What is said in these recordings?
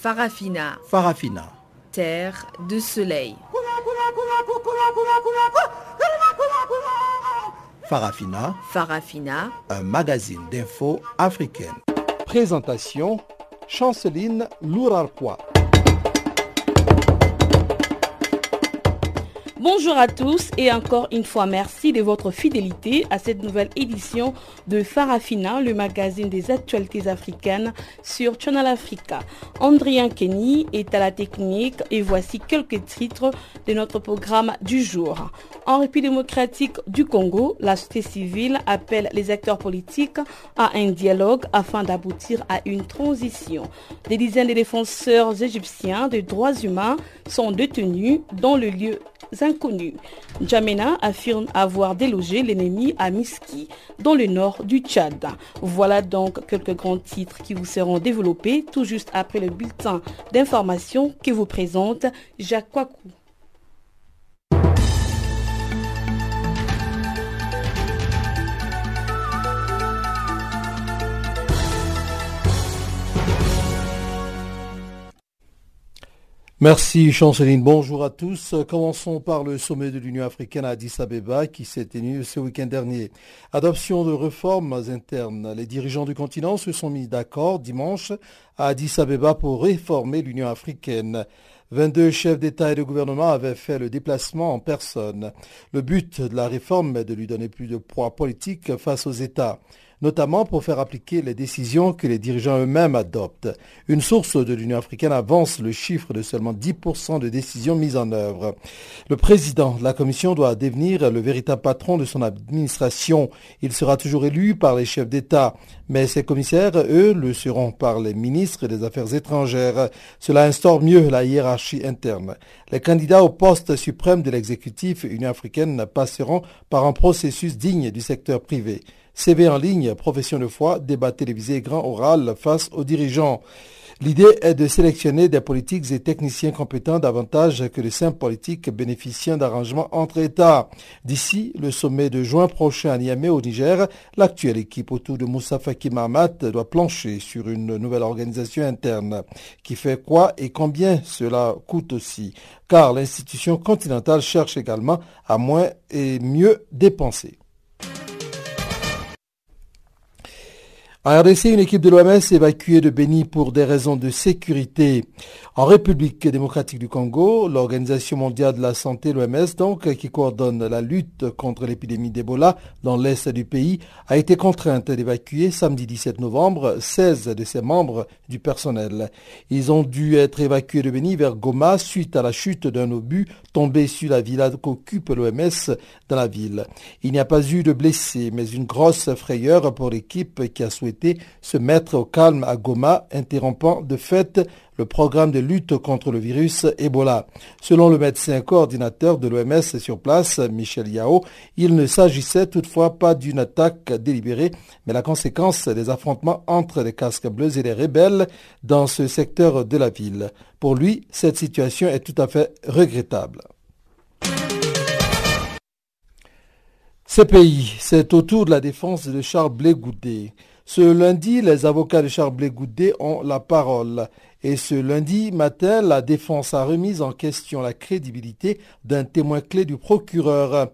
Farafina. Farafina. Terre de soleil. Farafina. Farafina. Un magazine d'infos africaine. Présentation Chanceline Lourarquois. Bonjour à tous et encore une fois merci de votre fidélité à cette nouvelle édition de Farafina, le magazine des actualités africaines sur Channel Africa. Andrien Kenny est à la technique et voici quelques titres de notre programme du jour. En République démocratique du Congo, la société civile appelle les acteurs politiques à un dialogue afin d'aboutir à une transition. Des dizaines de défenseurs égyptiens des droits humains sont détenus dans le lieu inconnus. Jamena affirme avoir délogé l'ennemi à Miski, dans le nord du Tchad. Voilà donc quelques grands titres qui vous seront développés tout juste après le bulletin d'information que vous présente Jacques. Merci Chanceline. Bonjour à tous. Commençons par le sommet de l'Union africaine à Addis Abeba qui s'est tenu ce week-end dernier. Adoption de réformes internes. Les dirigeants du continent se sont mis d'accord dimanche à Addis Abeba pour réformer l'Union africaine. 22 chefs d'État et de gouvernement avaient fait le déplacement en personne. Le but de la réforme est de lui donner plus de poids politique face aux États notamment pour faire appliquer les décisions que les dirigeants eux-mêmes adoptent. Une source de l'Union africaine avance le chiffre de seulement 10% de décisions mises en œuvre. Le président de la Commission doit devenir le véritable patron de son administration. Il sera toujours élu par les chefs d'État, mais ses commissaires, eux, le seront par les ministres des Affaires étrangères. Cela instaure mieux la hiérarchie interne. Les candidats au poste suprême de l'exécutif Union africaine passeront par un processus digne du secteur privé. CV en ligne, profession de foi, débat télévisé grand oral face aux dirigeants. L'idée est de sélectionner des politiques et techniciens compétents davantage que de simples politiques bénéficiant d'arrangements entre États. D'ici le sommet de juin prochain à Niamey au Niger, l'actuelle équipe autour de Moussa Faki Mahamat doit plancher sur une nouvelle organisation interne. Qui fait quoi et combien cela coûte aussi? Car l'institution continentale cherche également à moins et mieux dépenser. En RDC, une équipe de l'OMS évacuée de Béni pour des raisons de sécurité. En République démocratique du Congo, l'Organisation mondiale de la santé, l'OMS, donc, qui coordonne la lutte contre l'épidémie d'Ebola dans l'est du pays, a été contrainte d'évacuer samedi 17 novembre 16 de ses membres du personnel. Ils ont dû être évacués de Béni vers Goma suite à la chute d'un obus tombé sur la villa qu'occupe l'OMS dans la ville. Il n'y a pas eu de blessés, mais une grosse frayeur pour l'équipe qui a souhaité se mettre au calme à Goma, interrompant de fait le programme de lutte contre le virus Ebola. Selon le médecin coordinateur de l'OMS sur place, Michel Yao, il ne s'agissait toutefois pas d'une attaque délibérée, mais la conséquence des affrontements entre les casques bleus et les rebelles dans ce secteur de la ville. Pour lui, cette situation est tout à fait regrettable. pays, c'est autour de la défense de Charles Blé Goudet. Ce lundi, les avocats de Charles Blé Goudet ont la parole. Et ce lundi matin, la défense a remis en question la crédibilité d'un témoin clé du procureur.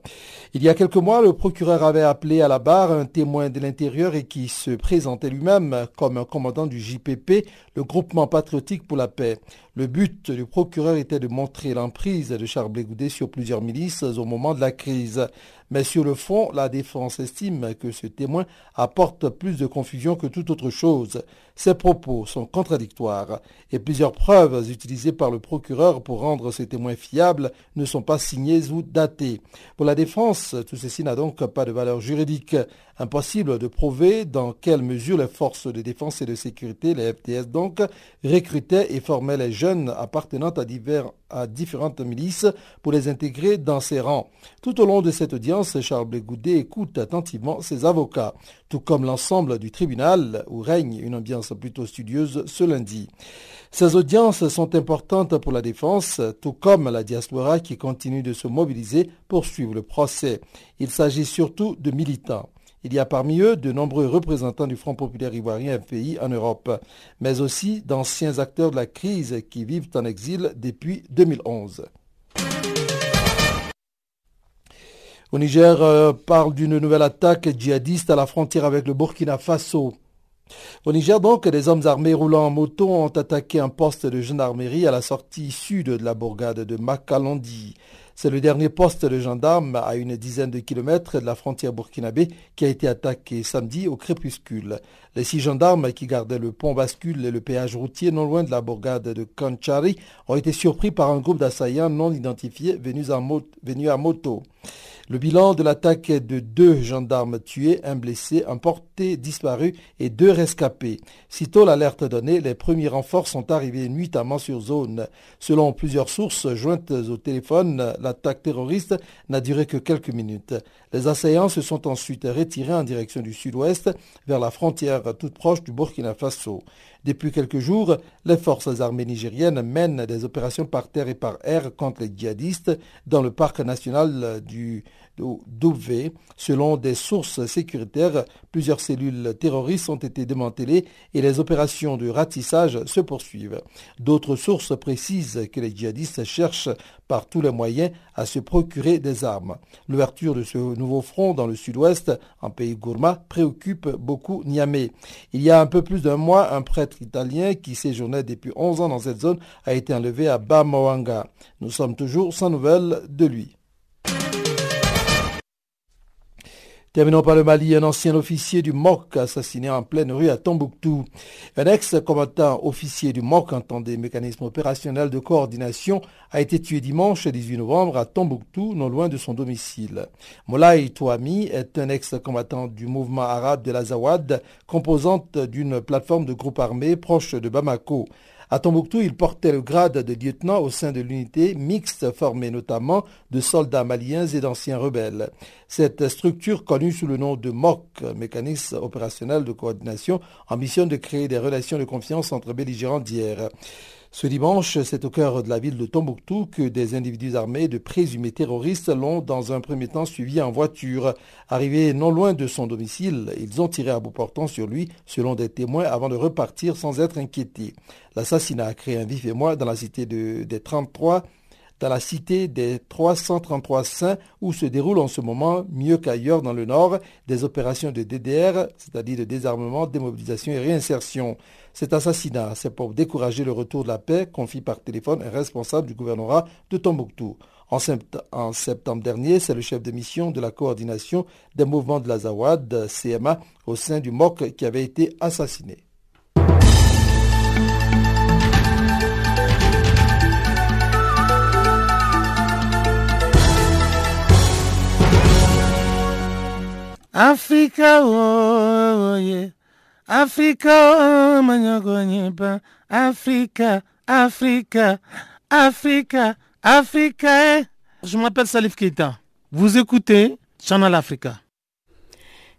Il y a quelques mois, le procureur avait appelé à la barre un témoin de l'intérieur et qui se présentait lui-même comme un commandant du JPP, le groupement patriotique pour la paix. Le but du procureur était de montrer l'emprise de Charles Blégoudet sur plusieurs milices au moment de la crise. Mais sur le fond, la défense estime que ce témoin apporte plus de confusion que toute autre chose. Ses propos sont contradictoires et plusieurs preuves utilisées par le procureur pour rendre ces témoins fiables ne sont pas signées ou datées. Pour la défense, tout ceci n'a donc pas de valeur juridique. Impossible de prouver dans quelle mesure les forces de défense et de sécurité, les FTS donc, recrutaient et formaient les jeunes appartenant à, différentes milices pour les intégrer dans ses rangs. Tout au long de cette audience, Charles Blégoudet écoute attentivement ses avocats, tout comme l'ensemble du tribunal où règne une ambiance plutôt studieuse ce lundi. Ces audiences sont importantes pour la défense, tout comme la diaspora qui continue de se mobiliser pour suivre le procès. Il s'agit surtout de militants. Il y a parmi eux de nombreux représentants du Front populaire ivoirien FPI en Europe, mais aussi d'anciens acteurs de la crise qui vivent en exil depuis 2011. Au Niger, euh, parle d'une nouvelle attaque djihadiste à la frontière avec le Burkina Faso. Au Niger, donc, des hommes armés roulant en moto ont attaqué un poste de gendarmerie à la sortie sud de la bourgade de Makalondi. C'est le dernier poste de gendarme à une dizaine de kilomètres de la frontière burkinabé qui a été attaqué samedi au crépuscule. Les six gendarmes qui gardaient le pont bascule et le péage routier non loin de la bourgade de Kanchari ont été surpris par un groupe d'assaillants non identifiés venus à moto. Le bilan de l'attaque est de deux gendarmes tués, un blessé, un porté disparu et deux rescapés. Sitôt l'alerte donnée, les premiers renforts sont arrivés nuitamment sur zone. Selon plusieurs sources jointes au téléphone, l'attaque terroriste n'a duré que quelques minutes. Les assaillants se sont ensuite retirés en direction du sud-ouest vers la frontière toute proche du Burkina Faso. Depuis quelques jours, les forces armées nigériennes mènent des opérations par terre et par air contre les djihadistes dans le parc national du Selon des sources sécuritaires, plusieurs cellules terroristes ont été démantelées et les opérations de ratissage se poursuivent. D'autres sources précisent que les djihadistes cherchent par tous les moyens à se procurer des armes. L'ouverture de ce nouveau front dans le sud-ouest, en pays gourma, préoccupe beaucoup Niamey. Il y a un peu plus d'un mois, un prêtre italien qui séjournait depuis 11 ans dans cette zone a été enlevé à Bamawanga. Nous sommes toujours sans nouvelles de lui. Terminons par le Mali, un ancien officier du MOC assassiné en pleine rue à Tombouctou. Un ex-combattant officier du MOC, entendait mécanisme opérationnel de coordination, a été tué dimanche 18 novembre à Tombouctou, non loin de son domicile. Moulay Touami est un ex-combattant du mouvement arabe de l'Azawad, composante d'une plateforme de groupes armés proche de Bamako. À Tombouctou, il portait le grade de lieutenant au sein de l'unité mixte formée notamment de soldats maliens et d'anciens rebelles. Cette structure, connue sous le nom de MOC, mécanisme opérationnel de coordination, ambitionne de créer des relations de confiance entre belligérants d'hier. Ce dimanche, c'est au cœur de la ville de Tombouctou que des individus armés de présumés terroristes l'ont dans un premier temps suivi en voiture. Arrivés non loin de son domicile, ils ont tiré à bout portant sur lui, selon des témoins, avant de repartir sans être inquiétés. L'assassinat a créé un vif émoi dans la cité des 33 dans la cité des 333 saints où se déroulent en ce moment, mieux qu'ailleurs dans le nord, des opérations de DDR, c'est-à-dire de désarmement, démobilisation et réinsertion. Cet assassinat, c'est pour décourager le retour de la paix, confie par téléphone un responsable du gouvernorat de Tombouctou. En, septembre dernier, c'est le chef de mission de la coordination des mouvements de l'Azawad, CMA, au sein du MOC qui avait été assassiné. Africa, yeah. Africa, Africa, Africa, Africa, Africa. Eh. Je m'appelle Salif Keita. Vous écoutez Channel Africa.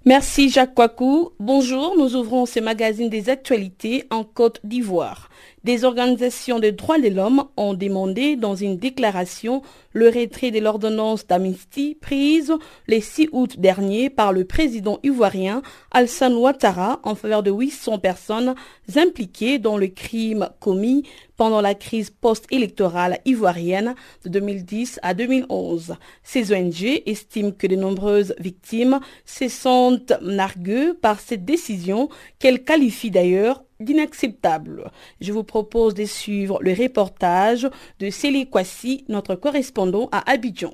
Merci Jacques Kwaku. Bonjour, nous ouvrons ce magazine des actualités en Côte d'Ivoire. Des organisations de droits de l'homme ont demandé dans une déclaration le retrait de l'ordonnance d'amnistie prise le 6 août dernier par le président ivoirien Alassane Ouattara en faveur de 800 personnes impliquées dans le crime commis pendant la crise post-électorale ivoirienne de 2010 à 2011. Ces ONG estiment que de nombreuses victimes se sentent narguées par cette décision qu'elles qualifient d'ailleurs d'inacceptable. Je vous propose de suivre le reportage de Célie Kwasi, notre correspondant à Abidjan.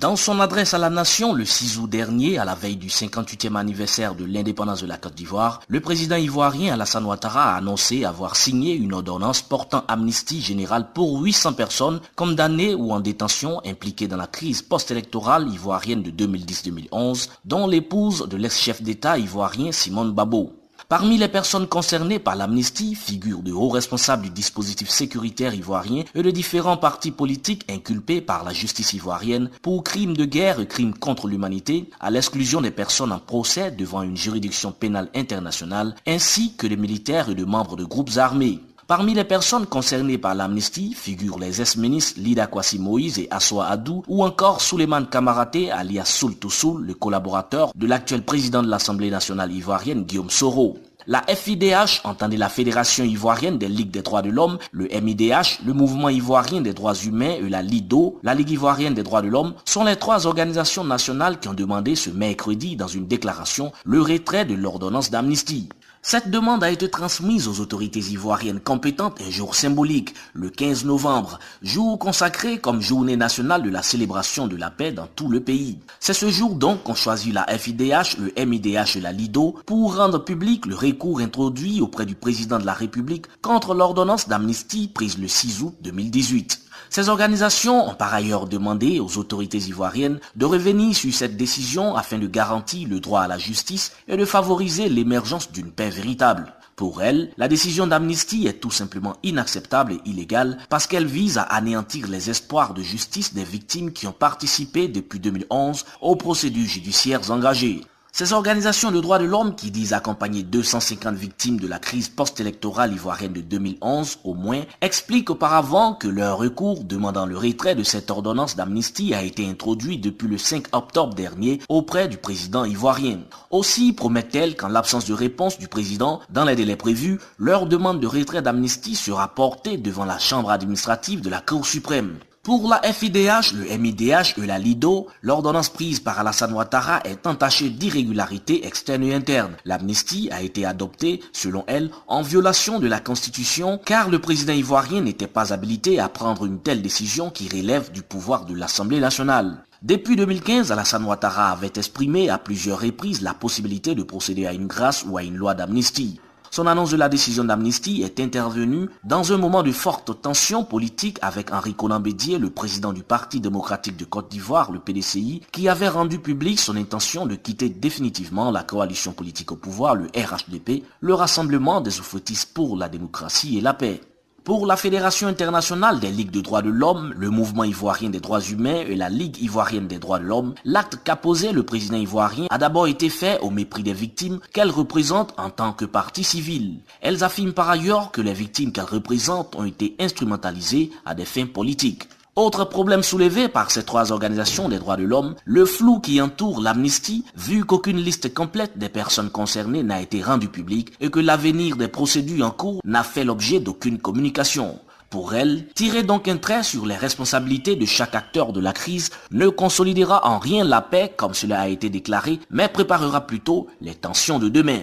Dans son adresse à la nation le 6 août dernier, à la veille du 58e anniversaire de l'indépendance de la Côte d'Ivoire, le président ivoirien Alassane Ouattara a annoncé avoir signé une ordonnance portant amnistie générale pour 800 personnes condamnées ou en détention impliquées dans la crise post-électorale ivoirienne de 2010-2011, dont l'épouse de l'ex-chef d'État ivoirien Simone Babo. Parmi les personnes concernées par l'amnistie figurent de hauts responsables du dispositif sécuritaire ivoirien et de différents partis politiques inculpés par la justice ivoirienne pour crimes de guerre et crimes contre l'humanité, à l'exclusion des personnes en procès devant une juridiction pénale internationale, ainsi que des militaires et de membres de groupes armés. Parmi les personnes concernées par l'amnistie figurent les ex-ministres Lida Kwasi Moïse et Aswa Adou ou encore Souleymane Kamaraté alias Soul Toussoul, le collaborateur de l'actuel président de l'Assemblée nationale ivoirienne Guillaume Soro. La FIDH, entendez la Fédération ivoirienne des Ligues des droits de l'homme, le MIDH, le Mouvement ivoirien des droits humains et la LIDO, la Ligue ivoirienne des droits de l'homme, sont les trois organisations nationales qui ont demandé ce mercredi dans une déclaration le retrait de l'ordonnance d'amnistie. Cette demande a été transmise aux autorités ivoiriennes compétentes un jour symbolique, le 15 novembre, jour consacré comme journée nationale de la célébration de la paix dans tout le pays. C'est ce jour donc qu'on choisit la FIDH, le MIDH et la LIDO pour rendre public le recours introduit auprès du président de la République contre l'ordonnance d'amnistie prise le 6 août 2018. Ces organisations ont par ailleurs demandé aux autorités ivoiriennes de revenir sur cette décision afin de garantir le droit à la justice et de favoriser l'émergence d'une paix véritable. Pour elles, la décision d'amnistie est tout simplement inacceptable et illégale parce qu'elle vise à anéantir les espoirs de justice des victimes qui ont participé depuis 2011 aux procédures judiciaires engagées. Ces organisations de droits de l'homme qui disent accompagner 250 victimes de la crise post-électorale ivoirienne de 2011 au moins, expliquent auparavant que leur recours demandant le retrait de cette ordonnance d'amnistie a été introduit depuis le 5 octobre dernier auprès du président ivoirien. Aussi promettent-elles qu'en l'absence de réponse du président dans les délais prévus, leur demande de retrait d'amnistie sera portée devant la chambre administrative de la Cour suprême. Pour la FIDH, le MIDH et la LIDO, l'ordonnance prise par Alassane Ouattara est entachée d'irrégularités externes et internes. L'amnistie a été adoptée, selon elle, en violation de la Constitution car le président ivoirien n'était pas habilité à prendre une telle décision qui relève du pouvoir de l'Assemblée nationale. Depuis 2015, Alassane Ouattara avait exprimé à plusieurs reprises la possibilité de procéder à une grâce ou à une loi d'amnistie. Son annonce de la décision d'amnistie est intervenue dans un moment de forte tension politique avec Henri Conan Bédier, le président du Parti démocratique de Côte d'Ivoire, le PDCI, qui avait rendu public son intention de quitter définitivement la coalition politique au pouvoir, le RHDP, le Rassemblement des oufetistes pour la démocratie et la paix. Pour la Fédération internationale des ligues de droits de l'homme, le Mouvement ivoirien des droits humains et la Ligue ivoirienne des droits de l'homme, l'acte qu'a posé le président ivoirien a d'abord été fait au mépris des victimes qu'elle représente en tant que partie civile. Elles affirment par ailleurs que les victimes qu'elles représentent ont été instrumentalisées à des fins politiques. Autre problème soulevé par ces trois organisations des droits de l'homme, le flou qui entoure l'amnistie, vu qu'aucune liste complète des personnes concernées n'a été rendue publique et que l'avenir des procédures en cours n'a fait l'objet d'aucune communication. Pour elle, tirer donc un trait sur les responsabilités de chaque acteur de la crise ne consolidera en rien la paix comme cela a été déclaré, mais préparera plutôt les tensions de demain.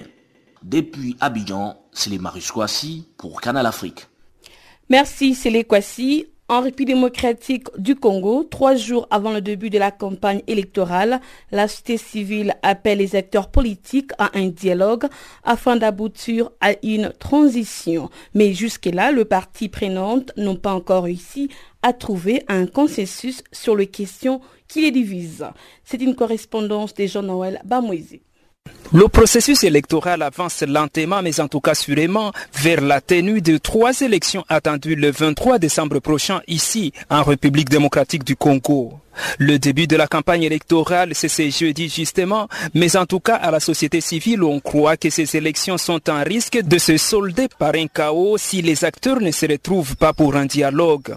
Depuis Abidjan, c'est les Kouassi pour Canal Afrique. Merci Kwasi. En République démocratique du Congo, trois jours avant le début de la campagne électorale, la société civile appelle les acteurs politiques à un dialogue afin d'aboutir à une transition. Mais jusque-là, le parti prenante n'ont pas encore réussi à trouver un consensus sur les questions qui les divisent. C'est une correspondance de Jean-Noël Bamoisy. Le processus électoral avance lentement, mais en tout cas sûrement, vers la tenue de trois élections attendues le 23 décembre prochain ici, en République démocratique du Congo. Le début de la campagne électorale, c'est ce jeudi justement, mais en tout cas à la société civile, on croit que ces élections sont en risque de se solder par un chaos si les acteurs ne se retrouvent pas pour un dialogue.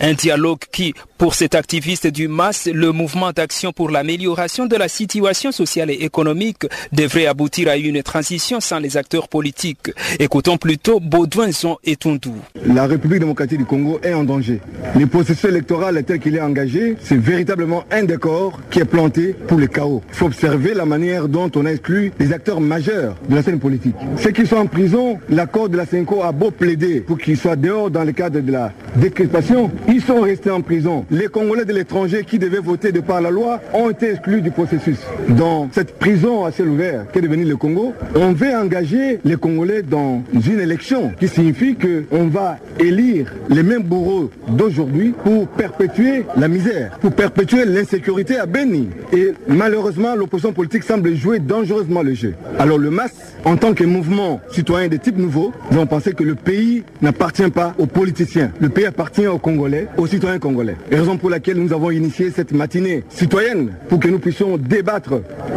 Un dialogue qui, pour cet activiste du MAS, le mouvement d'action pour l'amélioration de la situation sociale et économique, devrait aboutir à une transition sans les acteurs politiques. Écoutons plutôt Baudouin Zon et Tundou. La République démocratique du Congo est en danger. Le processus électoral tel qu'il est engagé, c'est véritablement un décor qui est planté pour le chaos. Il faut observer la manière dont on exclut les acteurs majeurs de la scène politique. Ceux qui sont en prison, l'accord de la CENCO a beau plaider pour qu'ils soient dehors dans le cadre de la décrétation ils sont restés en prison. Les Congolais de l'étranger qui devaient voter de par la loi ont été exclus du processus. Dans cette prison à ciel ouvert qu'est devenue le Congo, on veut engager les Congolais dans une élection qui signifie qu'on va élire les mêmes bourreaux d'aujourd'hui pour perpétuer la misère, pour perpétuer l'insécurité à Beni. Et malheureusement, l'opposition politique semble jouer dangereusement le jeu. Alors le MAS, en tant que mouvement citoyen de type nouveau, nous avons pensé que le pays n'appartient pas aux politiciens. Le pays appartient aux Congolais aux citoyens congolais. Pour laquelle nous avons initié cette matinée citoyenne pour que nous puissions débattre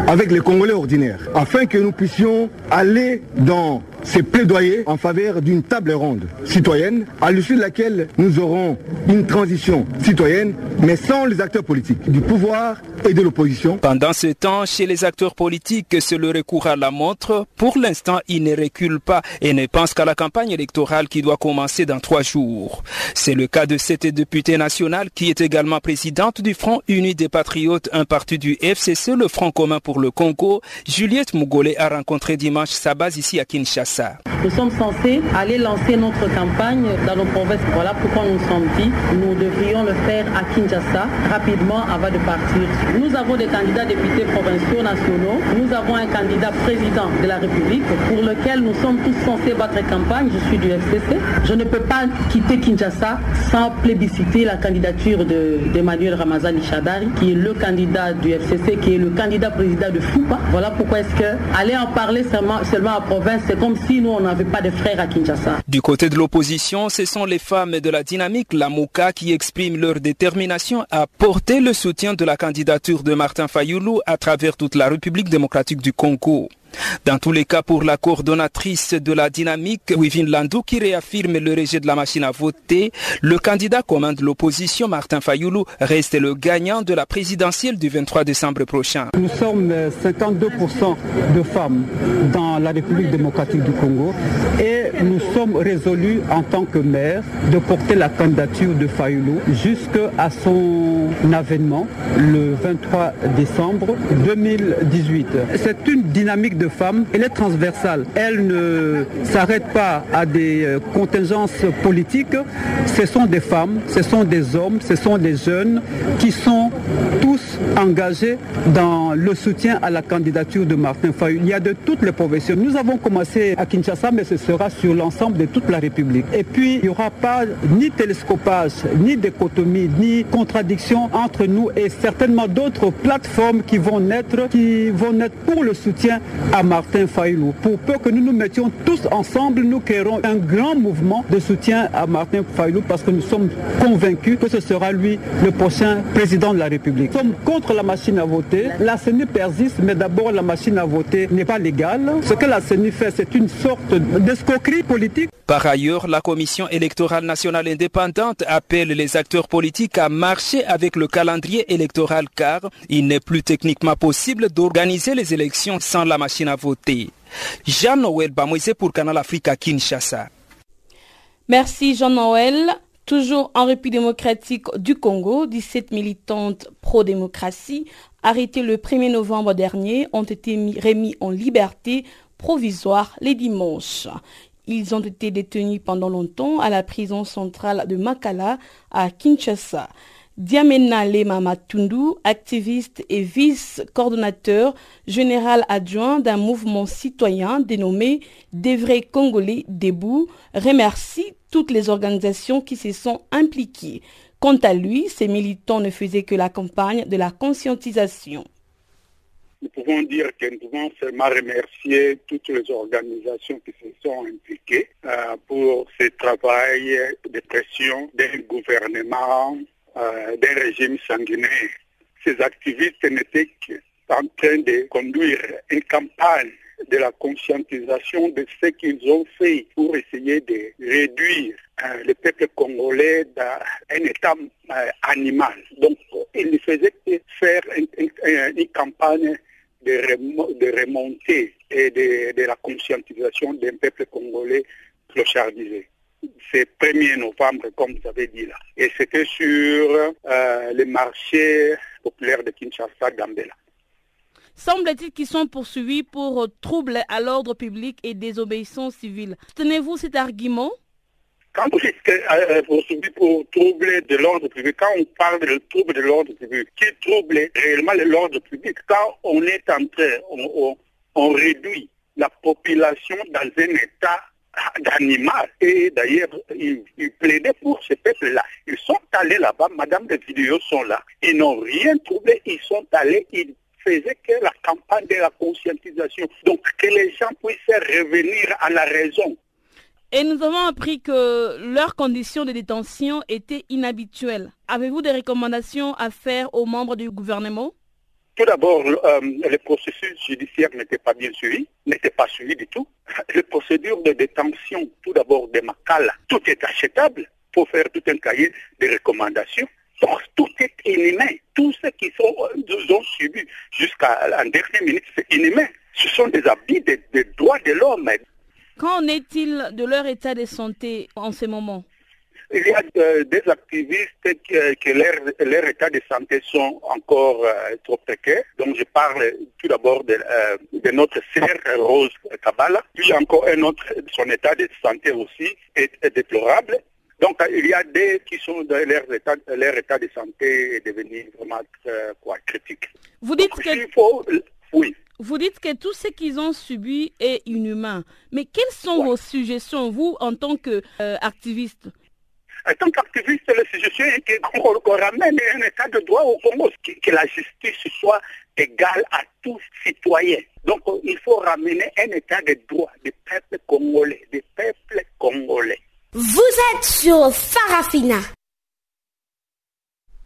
avec les Congolais ordinaires, afin que nous puissions aller dans c'est plaidoyer en faveur d'une table ronde citoyenne à l'issue de laquelle nous aurons une transition citoyenne, mais sans les acteurs politiques, du pouvoir et de l'opposition. Pendant ce temps, chez les acteurs politiques, c'est le recours à la montre. Pour l'instant, ils ne reculent pas et ne pensent qu'à la campagne électorale qui doit commencer dans trois jours. C'est le cas de cette députée nationale qui est également présidente du Front Uni des Patriotes, un parti du FCC, le Front commun pour le Congo. Juliette Mougolé a rencontré dimanche sa base ici à Kinshasa. Nous sommes censés aller lancer notre campagne dans nos provinces. Voilà pourquoi nous sommes dit nous devrions le faire à Kinshasa rapidement avant de partir. Nous avons des candidats députés provinciaux nationaux. Nous avons un candidat président de la République pour lequel nous sommes tous censés battre campagne. Je suis du FCC. Je ne peux pas quitter Kinshasa sans plébisciter la candidature d'Emmanuel de, Ramazani Chadari, qui est le candidat du FCC, qui est le candidat président de FUPA. Voilà pourquoi est-ce que aller en parler seulement, seulement en province, c'est comme si nous, on Du côté de l'opposition, ce sont les femmes de la dynamique, la MOCA, qui expriment leur détermination à porter le soutien de la candidature de Martin Fayoulou à travers toute la République démocratique du Congo. Dans tous les cas, pour la coordonnatrice de la dynamique, Wivine Landou, qui réaffirme le rejet de la machine à voter, le candidat commun de l'opposition, Martin Fayoulou, reste le gagnant de la présidentielle du 23 décembre prochain. Nous sommes 52% de femmes dans la République démocratique du Congo et nous sommes résolus en tant que maire de porter la candidature de Fayoulou jusqu'à son avènement le 23 décembre 2018. C'est une dynamique de femmes, elle est transversale. Elle ne s'arrête pas à des euh, contingences politiques. Ce sont des femmes, ce sont des hommes, ce sont des jeunes qui sont tous engagés dans le soutien à la candidature de Martin Fayou. Il y a de toutes les professions. Nous avons commencé à Kinshasa, mais ce sera sur l'ensemble de toute la République. Et puis, il n'y aura pas ni télescopage, ni dichotomie, ni contradiction entre nous et certainement d'autres plateformes qui vont naître, qui vont naître pour le soutien à Martin Fayoulou. Pour peu que nous nous mettions tous ensemble, nous créerons un grand mouvement de soutien à Martin Fayoulou parce que nous sommes convaincus que ce sera lui le prochain président de la République. Nous sommes contre la machine à voter. La CENI persiste, mais d'abord la machine à voter n'est pas légale. Ce que la CENI fait, c'est une sorte d'escroquerie politique. Par ailleurs, la Commission électorale nationale indépendante appelle les acteurs politiques à marcher avec le calendrier électoral car il n'est plus techniquement possible d'organiser les élections sans la machine Jean-Noël pour Canal Kinshasa. Merci Jean-Noël. Toujours en République démocratique du Congo, 17 militantes pro-démocratie arrêtées le 1er novembre dernier ont été remis en liberté provisoire les dimanches. Ils ont été détenus pendant longtemps à la prison centrale de Makala à Kinshasa. Diamena Lema Matundu, activiste et vice-coordonnateur général adjoint d'un mouvement citoyen dénommé Des vrais Congolais debout, remercie toutes les organisations qui se sont impliquées. Quant à lui, ces militants ne faisaient que la campagne de la conscientisation. Nous pouvons dire que nous pouvons seulement remercier toutes les organisations qui se sont impliquées euh, pour ce travail de pression d'un gouvernement euh, d'un régime sanguinaire. Ces activistes n'étaient qu'en train de conduire une campagne de la conscientisation de ce qu'ils ont fait pour essayer de réduire euh, le peuple congolais dans un état euh, animal. Donc, ils ne faisaient que faire une, campagne de, remontée et de la conscientisation d'un peuple congolais clochardisé c'est 1er novembre, comme vous avez dit là. Et c'était sur euh, le marché populaire de Kinshasa, Gambela. Semble-t-il qu'ils sont poursuivis pour trouble à l'ordre public et désobéissance civile. Tenez-vous cet argument? Quand vous dites euh, poursuivi pour troubler de l'ordre public, quand on parle de trouble de l'ordre public, qui trouble réellement l'ordre public, quand on est en train, on, on, on réduit la population dans un état d'animal. Et d'ailleurs, ils, plaidaient pour ce peuple-là. Ils sont allés là-bas, madame, les vidéos sont là. Ils n'ont rien trouvé, ils sont allés, ils faisaient que la campagne de la conscientisation. Donc que les gens puissent revenir à la raison. Et nous avons appris que leurs conditions de détention étaient inhabituelles. Avez-vous des recommandations à faire aux membres du gouvernement? Tout d'abord, euh, le processus judiciaire n'était pas bien suivi, n'était pas suivi du tout. Les procédures de détention, tout d'abord des Makala, tout est achetable pour faire tout un cahier de recommandations. Donc, tout est inhumain. Tout ce qui sont, ont subi jusqu'à la dernière minute, c'est inhumain. Ce sont des habits des droits de l'homme. Qu'en est-il de leur état de santé en ce moment? Il y a euh, des activistes que, que leur, leur, état de santé sont encore euh, trop précaires. Donc je parle tout d'abord de, euh, de, notre sœur Rose Kabbalah. Puis encore un autre, son état de santé aussi est, est déplorable. Donc il y a des qui sont dans leur état, leur état de santé est devenu vraiment quoi, critique. Vous dites Donc, que... il faut, oui. Vous dites que tout ce qu'ils ont subi est inhumain. Mais quelles sont Ouais. vos suggestions, vous, en tant qu'activiste En tant qu'activiste, la suggestion est qu'on ramène un état de droit au Congo, que, que la justice soit égale à tous citoyens. Donc euh, il faut ramener un état de droit du peuple congolais, congolais. Vous êtes sur Farafina.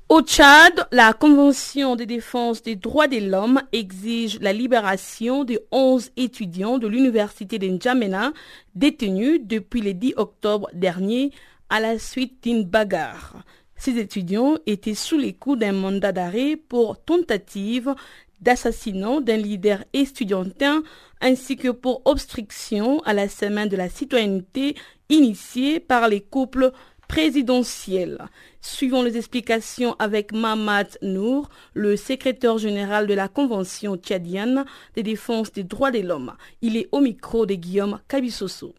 Au Tchad, la Convention de défense des droits de l'homme exige la libération de 11 étudiants de l'université de N'Djamena détenus depuis le 10 octobre dernier à la suite d'une bagarre. Ces étudiants étaient sous les coups d'un mandat d'arrêt pour tentative d'assassinat d'un leader estudiantin ainsi que pour obstruction à la semaine de la citoyenneté initiée par les couples présidentiels. Suivons les explications avec Mamad Nour, le secrétaire général de la Convention tchadienne de défense des droits de l'homme. Il est au micro de Guillaume Kabissoso.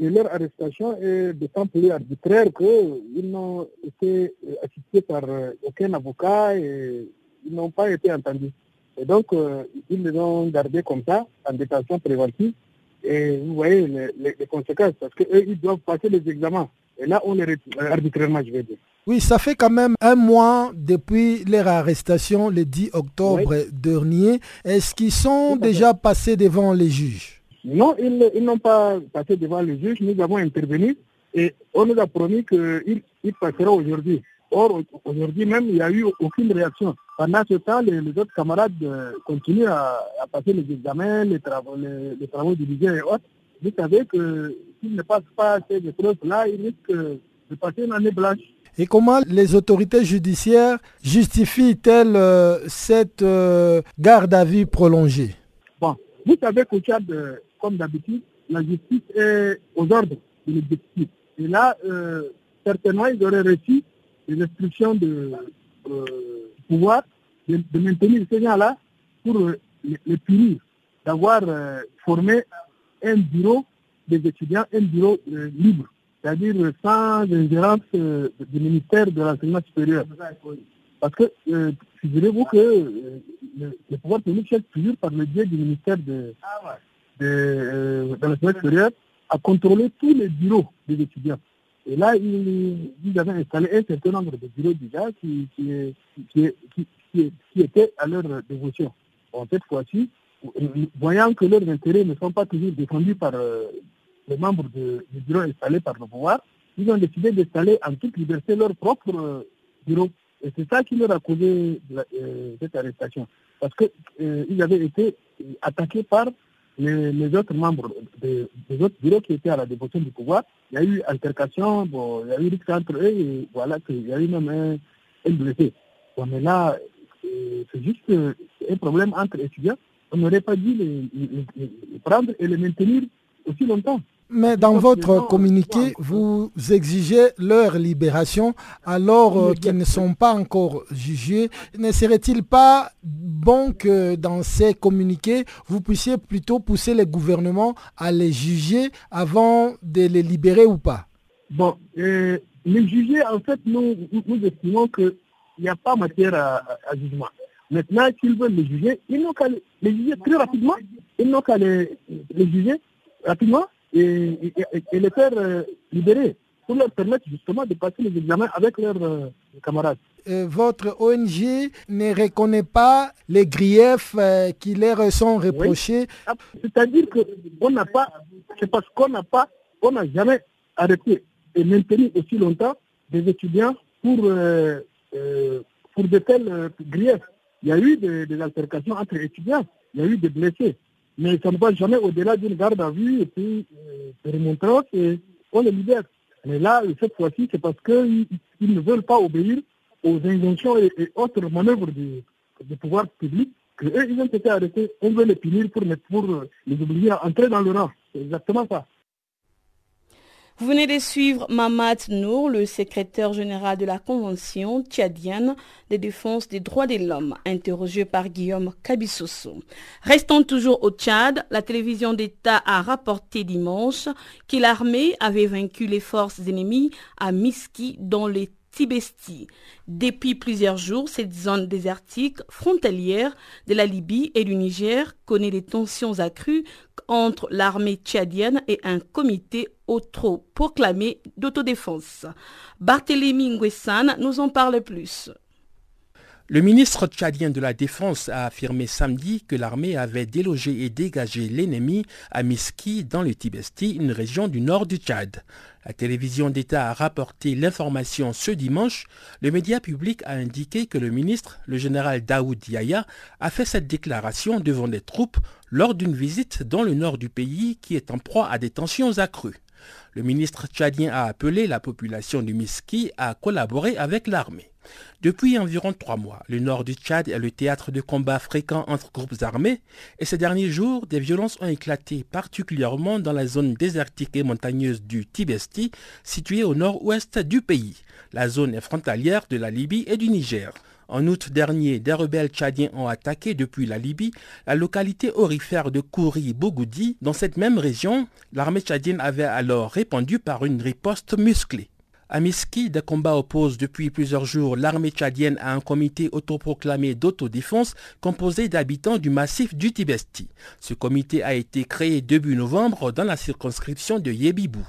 Et leur arrestation est d'autant plus arbitraire qu'ils n'ont été assistés par euh, aucun avocat et ils n'ont pas été entendus. Et donc, euh, ils les ont gardés comme ça, en détention préventive. Et vous voyez les, les- les conséquences, parce qu'eux, ils doivent passer les examens. Et là, on les retrouve arbitrairement, je vais dire. Oui, ça fait quand même un mois depuis leur arrestation le 10 octobre dernier. Est-ce qu'ils sont déjà passés devant les juges? Non, ils, ils n'ont pas passé devant le juge. Nous avons intervenu et on nous a promis qu'il il passera aujourd'hui. Or, aujourd'hui même, il n'y a eu aucune réaction. Pendant ce temps, les, les autres camarades euh, continuent à, à passer les examens, les travaux, les, les travaux et autres. Vous savez que s'ils ne passent pas ces épreuves-là, ils risquent de passer une année blanche. Et comment les autorités judiciaires justifient-elles euh, cette euh, garde à vue prolongée? Bon, vous savez qu'au Tchad, euh, comme d'habitude, la justice est aux ordres de l'exécutif. Et là, euh, certainement, ils auraient reçu des instructions de euh, pouvoir de, maintenir ces gens-là pour euh, les, punir, d'avoir formé un bureau des étudiants, un bureau libre, c'est-à-dire sans ingérence du ministère de l'enseignement supérieur. Parce que, figurez-vous que le, pouvoir public cherche toujours par le biais du ministère de, euh, de l'enseignement supérieur à contrôler tous les bureaux des étudiants. Et là, ils, avaient installé un certain nombre de bureaux déjà qui, qui, qui, qui, qui, étaient à leur dévotion. Bon, cette fois-ci, voyant que leurs intérêts ne sont pas toujours défendus par euh, les membres du bureau installé par le pouvoir, ils ont décidé d'installer en toute liberté leur propre euh, bureau. Et c'est ça qui leur a causé euh, cette arrestation. Parce qu'ils avaient été euh, attaqués par les, autres membres de- des autres bureaux qui étaient à la dévotion du pouvoir. Il y a eu altercation, bon, il y a eu risque entre eux, et voilà qu'il y a eu même un, un blessé. Bon, mais là, c'est juste un problème entre étudiants. On n'aurait pas dû les prendre et les maintenir aussi longtemps. Mais dans votre communiqué, vous exigez leur libération alors euh, qu'ils ne sont pas encore jugés. Ne serait-il pas bon que dans ces communiqués, vous puissiez plutôt pousser les gouvernements à les juger avant de les libérer ou pas? Bon, euh, les juger, en fait, nous, estimons qu'il n'y a pas matière à, jugement. Maintenant, s'ils veulent les juger, ils n'ont qu'à les, juger très rapidement. Ils n'ont qu'à les juger rapidement et, et- et- et les faire euh, libérer pour leur permettre justement de passer les examens avec leurs euh, camarades. Euh, Votre ONG ne reconnaît pas les griefs qui leur sont reprochés. Ah, C'est-à-dire qu'on n'a pas, c'est parce qu'on n'a pas, on n'a jamais arrêté et maintenu aussi longtemps des étudiants pour, pour de tels griefs. il y a eu des, altercations entre étudiants, il y a eu des blessés. Mais ça ne va jamais au-delà d'une garde à vue et puis euh, remontrer et on les libère. Mais là, cette fois-ci, c'est parce qu'ils ne veulent pas obéir aux injonctions et, autres manœuvres du, pouvoir public qu'eux, ils ont été arrêtés. On veut les punir pour, pour les obliger à entrer dans le rang. C'est exactement ça. Vous venez de suivre Mamad Nour, le secrétaire général de la Convention tchadienne de défense des droits de l'homme, interrogé par Guillaume Kabissoso. Restant toujours au Tchad, la télévision d'État a rapporté dimanche que l'armée avait vaincu les forces ennemies à Miski dans les Depuis plusieurs jours, cette zone désertique frontalière de la Libye et du Niger connaît des tensions accrues entre l'armée tchadienne et un comité auto-proclamé d'autodéfense. Barthélémy Nguessan nous en parle plus. Le ministre tchadien de la Défense a affirmé samedi que l'armée avait délogé et dégagé l'ennemi à Miski dans le Tibesti, une région du nord du Tchad. La télévision d'État a rapporté l'information ce dimanche. Le média public a indiqué que le ministre, le général Daoud Yaya, a fait cette déclaration devant des troupes lors d'une visite dans le nord du pays qui est en proie à des tensions accrues. Le ministre tchadien a appelé la population du Miski à collaborer avec l'armée. Depuis environ trois mois, le nord du Tchad est le théâtre de combats fréquents entre groupes armés et ces derniers jours, des violences ont éclaté particulièrement dans la zone désertique et montagneuse du Tibesti, située au nord-ouest du pays. La zone frontalière de la Libye et du Niger. En août dernier, des rebelles tchadiens ont attaqué depuis la Libye la localité orifère de Kouri-Bougoudi. Dans cette même région, l'armée tchadienne avait alors répondu par une riposte musclée. À Miski, des combats opposent depuis plusieurs jours l'armée tchadienne à un comité autoproclamé d'autodéfense composé d'habitants du massif du Tibesti. Ce comité a été créé début novembre dans la circonscription de Yebibou.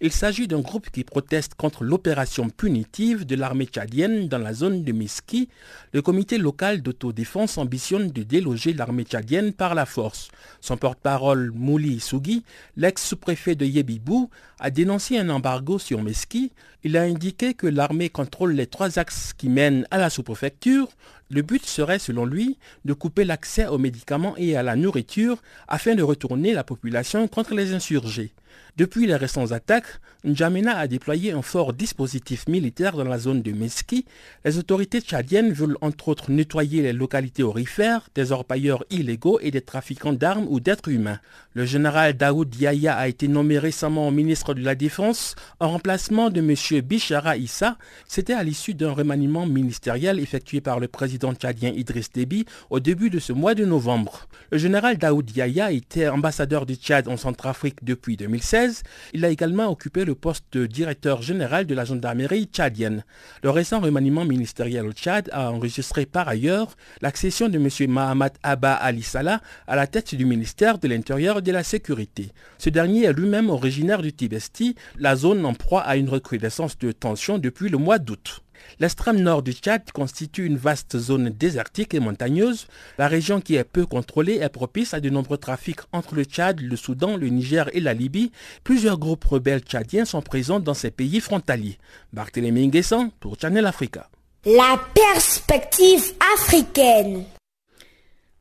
Il s'agit d'un groupe qui proteste contre l'opération punitive de l'armée tchadienne dans la zone de Miski. Le comité local d'autodéfense ambitionne de déloger l'armée tchadienne par la force. Son porte-parole Mouli Sougui, l'ex-sous-préfet de Yebibou, a dénoncé un embargo sur Miski. Il a indiqué que l'armée contrôle les trois axes qui mènent à la sous-préfecture, le but serait, selon lui, de couper l'accès aux médicaments et à la nourriture afin de retourner la population contre les insurgés. Depuis les récentes attaques, N'Djamena a déployé un fort dispositif militaire dans la zone de Meski. Les autorités tchadiennes veulent entre autres nettoyer les localités orifères des orpailleurs illégaux et des trafiquants d'armes ou d'êtres humains. Le général Daoud Yahya a été nommé récemment ministre de la Défense en remplacement de M. Bishara Issa. C'était à l'issue d'un remaniement ministériel effectué par le président tchadien Idriss Déby au début de ce mois de novembre. Le général Daoud Yahya était ambassadeur du Tchad en Centrafrique depuis 2016. Il a également occupé le poste de directeur général de la gendarmerie tchadienne. Le récent remaniement ministériel au Tchad a enregistré par ailleurs l'accession de M. Mahamat Abba Ali Salah à la tête du ministère de l'Intérieur et de la Sécurité. Ce dernier est lui-même originaire du Tibesti, la zone en proie à une recrudescence de tensions depuis le mois d'août. L'extrême nord du Tchad constitue une vaste zone désertique et montagneuse. La région qui est peu contrôlée est propice à de nombreux trafics entre le Tchad, le Soudan, le Niger et la Libye. Plusieurs groupes rebelles tchadiens sont présents dans ces pays frontaliers. Barthélémy Nguessan pour Channel Africa. La perspective africaine.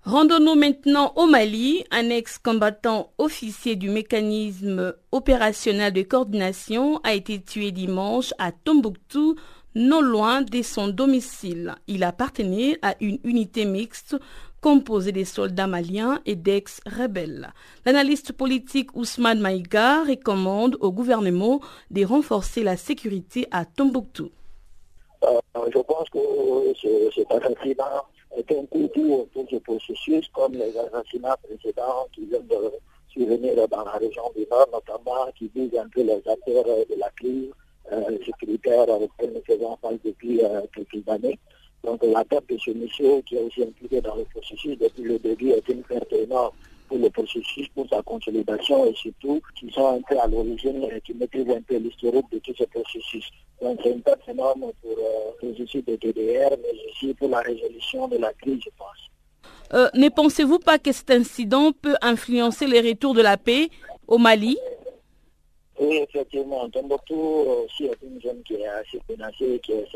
Rendons-nous maintenant au Mali. Un ex-combattant officier du mécanisme opérationnel de coordination a été tué dimanche à Tombouctou non loin de son domicile. Il appartenait à une unité mixte composée des soldats maliens et d'ex-rebelles. L'analyste politique Ousmane Maïga recommande au gouvernement de renforcer la sécurité à Tombouctou. Euh, je pense que cet assassinat est un coup pour tout ce processus, comme les assassinats précédents qui viennent de survenir dans la région du Nord, notamment qui visent un peu les acteurs de la crise euh, sécuritaire avec lequel nous faisons face depuis euh, quelques années. Donc la tête de ce monsieur qui est aussi impliqué dans le processus depuis le début est une perte énorme pour le processus, pour sa consolidation et surtout qui sont un peu à l'origine et qui maîtrisent un peu l'historique de tout ce processus. Donc c'est une perte énorme pour euh, le processus de DDR, mais aussi pour la résolution de la crise, je pense. ne pensez-vous pas que cet incident peut influencer les retours de la paix au Mali? Oui, effectivement. Tombouctou aussi est une zone qui est assez menacée, qui est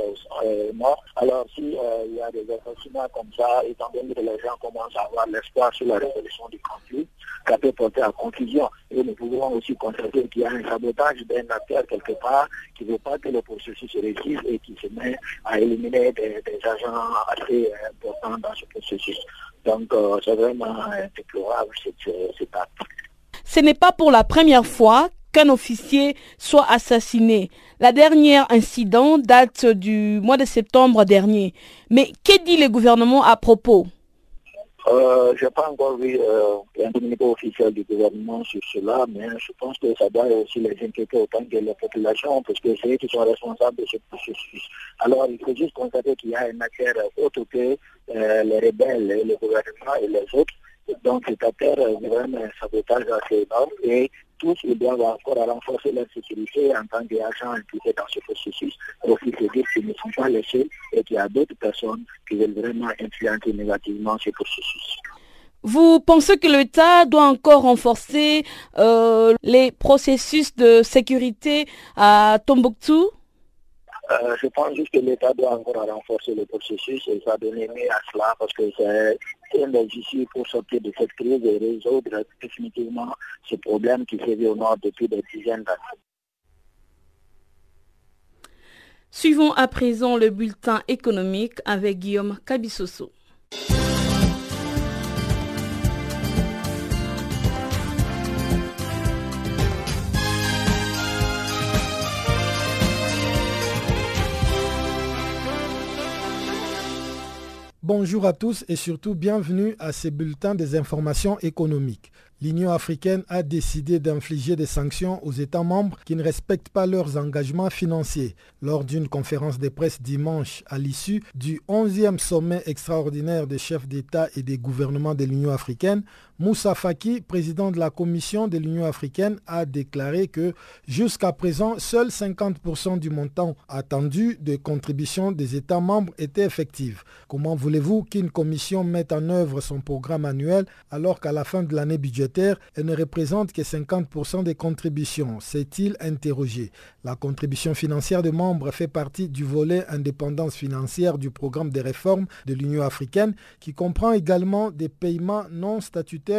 euh, mort. Alors, si euh, il y a des assassinats comme ça, étant donné que les gens commencent à avoir l'espoir sur la résolution du conflit, ça peut porter à confusion. Et nous pouvons aussi constater qu'il y a un sabotage d'un acteur quelque part qui ne veut pas que le processus se réussisse et qui se met à éliminer des, agents assez importants dans ce processus. Donc, euh, c'est vraiment déplorable cette acte. Ce n'est pas pour la première fois qu'un officier soit assassiné. La dernière incident date du mois de septembre dernier. Mais que dit le gouvernement à propos? Euh, je n'ai pas encore vu euh, un communiqué officiel du gouvernement sur cela, mais je pense que ça doit aussi les inquiéter autant que la population, parce que c'est eux qui sont responsables de ce processus. Alors, il faut juste constater qu'il y a une affaire autre que euh, les rebelles, le gouvernement et les autres. Donc, affaire est vraiment un sabotage assez énorme et tous, ils doivent encore renforcer leur sécurité en tant qu'agents impliqués dans ce processus, pour aussi se dire qu'ils ne sont pas les seuls et qu'il y a d'autres personnes qui veulent vraiment influencer négativement ce processus. Vous pensez que l'État doit encore renforcer euh, les processus de sécurité à Tombouctou? Euh, je pense juste que l'État doit encore renforcer le processus et ça donner mieux à cela parce que c'est des issues pour sortir de cette crise et résoudre définitivement ce problème qui sévit au nord depuis des dizaines d'années. Suivons à présent le bulletin économique avec Guillaume Cabissoso. Bonjour à tous et surtout bienvenue à ces bulletins des informations économiques l'Union africaine a décidé d'infliger des sanctions aux États membres qui ne respectent pas leurs engagements financiers. Lors d'une conférence de presse dimanche à l'issue du 11e sommet extraordinaire des chefs d'État et des gouvernements de l'Union africaine, Moussa Faki, président de la Commission de l'Union africaine, a déclaré que jusqu'à présent, seuls 50% du montant attendu de contribution des États membres était effectif. Comment voulez-vous qu'une commission mette en œuvre son programme annuel alors qu'à la fin de l'année budgétaire, elle ne représente que 50% des contributions, s'est-il interrogé. La contribution financière des membres fait partie du volet indépendance financière du programme de réformes de l'Union africaine qui comprend également des paiements non statutaires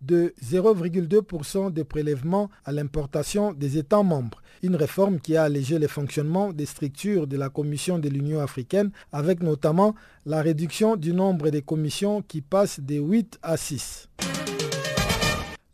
de 0,2% des prélèvements à l'importation des États membres. Une réforme qui a allégé le fonctionnement des structures de la Commission de l'Union africaine avec notamment la réduction du nombre des commissions qui passe de 8 à 6.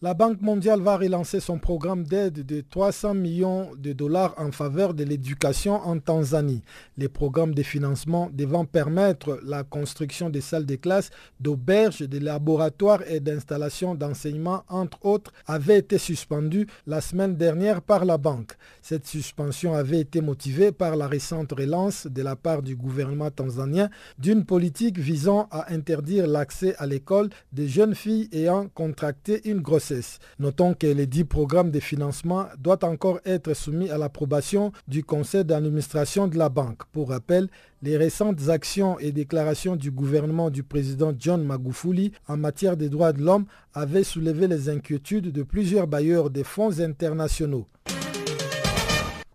La Banque mondiale va relancer son programme d'aide de 300 millions de dollars en faveur de l'éducation en Tanzanie. Les programmes de financement devant permettre la construction des salles de classe, d'auberges, de laboratoires et d'installations d'enseignement, entre autres, avaient été suspendus la semaine dernière par la banque. Cette suspension avait été motivée par la récente relance de la part du gouvernement tanzanien d'une politique visant à interdire l'accès à l'école des jeunes filles ayant contracté une grossesse. Notons que les dix programmes de financement doivent encore être soumis à l'approbation du conseil d'administration de la banque. Pour rappel, les récentes actions et déclarations du gouvernement du président John Magufuli en matière des droits de l'homme avaient soulevé les inquiétudes de plusieurs bailleurs des fonds internationaux.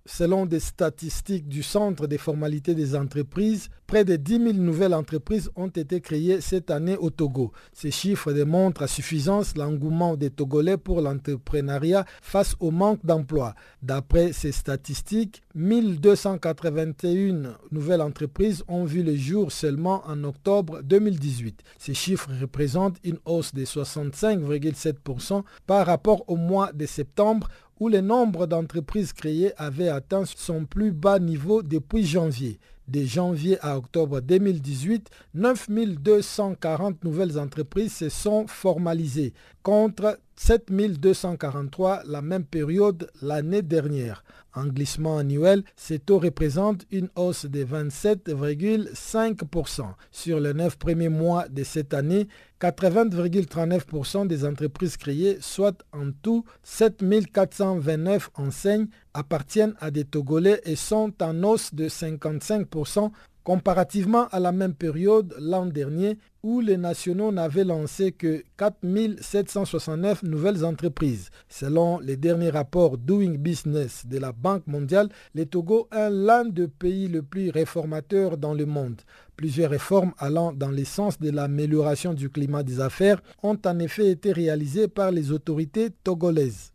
Selon des statistiques du Centre des formalités des entreprises, près de 10 000 nouvelles entreprises ont été créées cette année au Togo. Ces chiffres démontrent à suffisance l'engouement des Togolais pour l'entrepreneuriat face au manque d'emploi. D'après ces statistiques, 1281 nouvelles entreprises ont vu le jour seulement en octobre 2018. Ces chiffres représentent une hausse de 65,7% par rapport au mois de septembre où le nombre d'entreprises créées avait atteint son plus bas niveau depuis janvier. De janvier à octobre 2018, 9240 nouvelles entreprises se sont formalisées contre 7243 la même période l'année dernière. En glissement annuel, ces taux représentent une hausse de 27,5%. Sur les 9 premiers mois de cette année, 80,39% des entreprises créées, soit en tout 7429 enseignes, appartiennent à des Togolais et sont en hausse de 55% comparativement à la même période l'an dernier où les nationaux n'avaient lancé que 4769 nouvelles entreprises. Selon les derniers rapports Doing Business de la Banque mondiale, le Togo est l'un des pays les plus réformateurs dans le monde. Plusieurs réformes allant dans le sens de l'amélioration du climat des affaires ont en effet été réalisées par les autorités togolaises.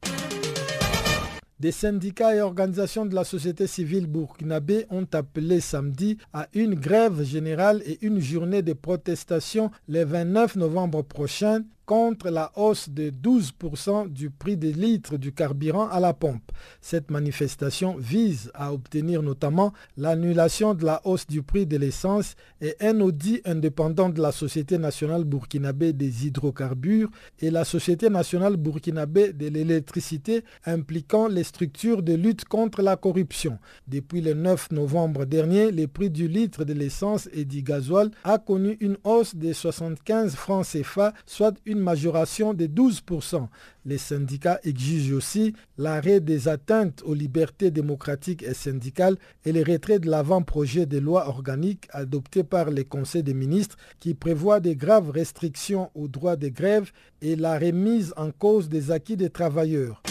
Des syndicats et organisations de la société civile burkinabé ont appelé samedi à une grève générale et une journée de protestation le 29 novembre prochain contre la hausse de 12% du prix des litres du carburant à la pompe. Cette manifestation vise à obtenir notamment l'annulation de la hausse du prix de l'essence et un audit indépendant de la Société nationale burkinabé des hydrocarbures et la Société nationale burkinabé de l'électricité impliquant les structures de lutte contre la corruption. Depuis le 9 novembre dernier, le prix du litre de l'essence et du gasoil a connu une hausse de 75 francs CFA, soit une majoration de 12%. Les syndicats exigent aussi l'arrêt des atteintes aux libertés démocratiques et syndicales et le retrait de l'avant-projet de loi organique adopté par les conseils des ministres qui prévoit de graves restrictions aux droits de grève et la remise en cause des acquis des travailleurs.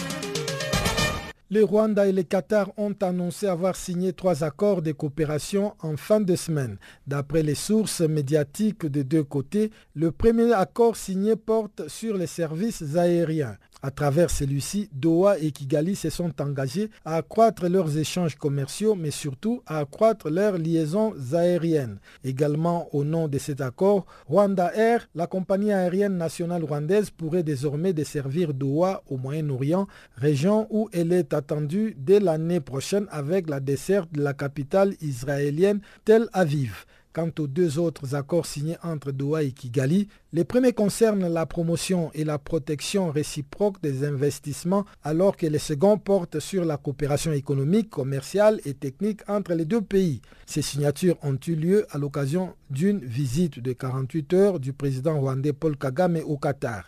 Le Rwanda et le Qatar ont annoncé avoir signé trois accords de coopération en fin de semaine. D'après les sources médiatiques des deux côtés, le premier accord signé porte sur les services aériens. À travers celui-ci, Doha et Kigali se sont engagés à accroître leurs échanges commerciaux, mais surtout à accroître leurs liaisons aériennes. Également au nom de cet accord, Rwanda Air, la compagnie aérienne nationale rwandaise, pourrait désormais desservir Doha au Moyen-Orient, région où elle est attendue dès l'année prochaine avec la desserte de la capitale israélienne Tel Aviv. Quant aux deux autres accords signés entre Doha et Kigali, les premiers concernent la promotion et la protection réciproque des investissements, alors que les seconds portent sur la coopération économique, commerciale et technique entre les deux pays. Ces signatures ont eu lieu à l'occasion d'une visite de 48 heures du président rwandais Paul Kagame au Qatar.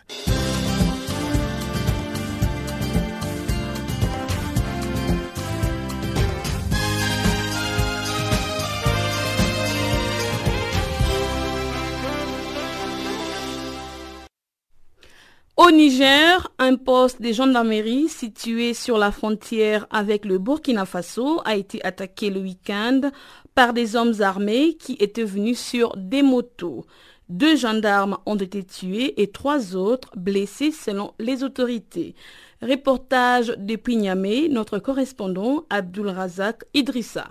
Au Niger, un poste de gendarmerie situé sur la frontière avec le Burkina Faso a été attaqué le week-end par des hommes armés qui étaient venus sur des motos. Deux gendarmes ont été tués et trois autres blessés selon les autorités. Reportage depuis Niamey, notre correspondant Abdul Razak Idrissa.